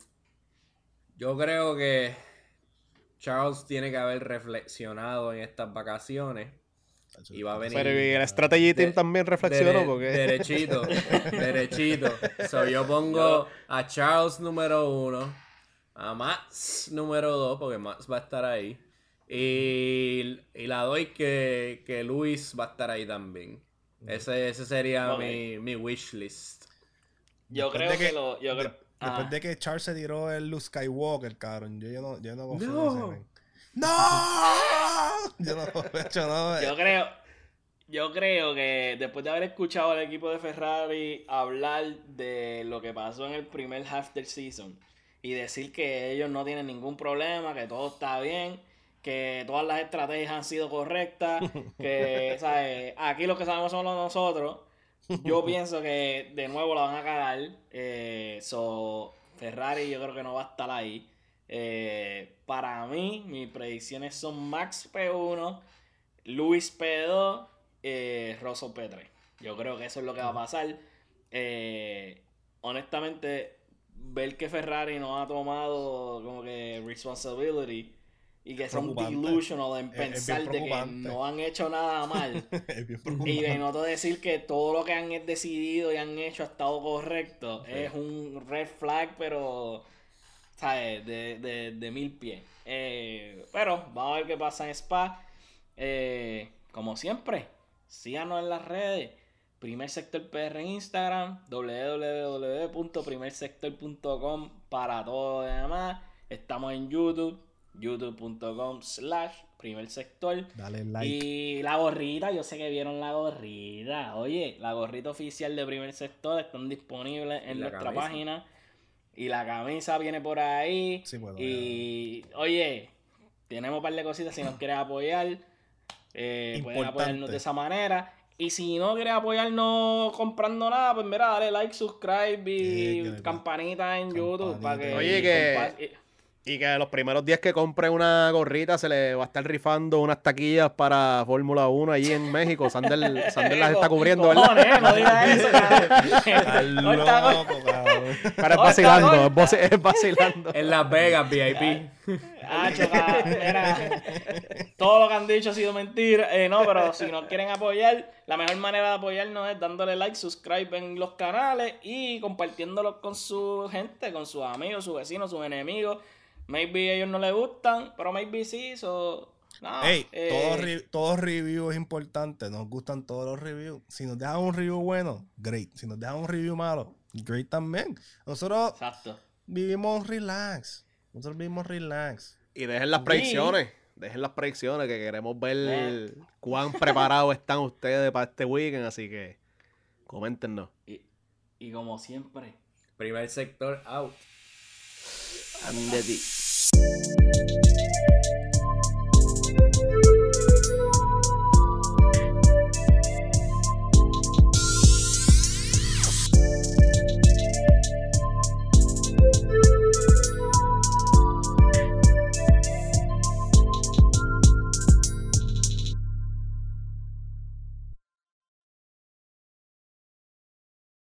Yo creo que Charles tiene que haber reflexionado en estas vacaciones y va a venir. Pero y el strategy team de- también reflexionó porque Derechito, derechito. So, yo pongo a Charles número uno, a Max número dos, porque Max va a estar ahí. Y, y la doy que, que Luis va a estar ahí también. Ese, ese sería mi, mi wish list. Yo Después creo que, lo. Yo de- creo, Después de que Charles se tiró el Luke Skywalker, cabrón, yo, yo no, yo no confío No. en ese. ¡No! Yo no, hecho, no. yo creo. Yo creo que después de haber escuchado al equipo de Ferrari hablar de lo que pasó en el primer half del season y decir que ellos no tienen ningún problema, que todo está bien, que todas las estrategias han sido correctas, que ¿sabes? aquí lo que sabemos somos nosotros. Yo pienso que de nuevo la van a cagar. Eh, so, Ferrari yo creo que no va a estar ahí. Eh, para mí, mis predicciones son Max P1, Luis P2, eh, Rosso P3. Yo creo que eso es lo que va a pasar. Eh, honestamente, ver que Ferrari no ha tomado como que responsibility y que son delusional en Es- es bien pensar de que no han hecho nada mal. Y de no decir que todo lo que han decidido y han hecho ha estado correcto. Es un red flag, pero. ¿Sabes? De, de, de mil pies. Eh, pero vamos a ver qué pasa en Spa. Eh, como siempre, síganos en las redes. Primer Sector PR en Instagram, www.primersector.com para todo lo demás. Estamos en YouTube, youtube.com slash primer sector. Dale like. Y la gorrita, yo sé que vieron la gorrita. Oye, la gorrita oficial de primer sector están disponibles en nuestra camisa. página. Y la camisa viene por ahí. Sí, bueno, y oye, tenemos un par de cositas si nos quieres apoyar. eh, pueden apoyarnos de esa manera. Y si no quieres apoyarnos comprando nada, pues mira, dale like, subscribe y campanita en YouTube para que. Oye, que- y- que los primeros días que compre una gorrita se le va a estar rifando unas taquillas para Fórmula 1 allí en México. Sander, Sander las está cubriendo, ¿verdad? Cojones, no digas eso, cabrón. Loco, cabrón. Pero es Corta, vacilando, es es vacilando. En Las Vegas, VIP. Ah, todo lo que han dicho ha sido mentira. Eh, no, pero si nos quieren apoyar, la mejor manera de apoyarnos es dándole like, subscribe en los canales y compartiéndolos con su gente, con sus amigos, sus vecinos, sus enemigos. Maybe a ellos no les gustan, pero maybe sí. So, no, Ey, eh, todo, re- todo review es importante. Nos gustan todos los reviews. Si nos dejan un review bueno, great. Si nos dejan un review malo, great también. Nosotros Exacto. vivimos relax. Nosotros vivimos relax. Y dejen las Sí. predicciones. Dejen las predicciones que queremos ver Eh. cuán preparados están ustedes para este weekend. Así que coméntenos. Y, y como siempre. Primer sector out. And the-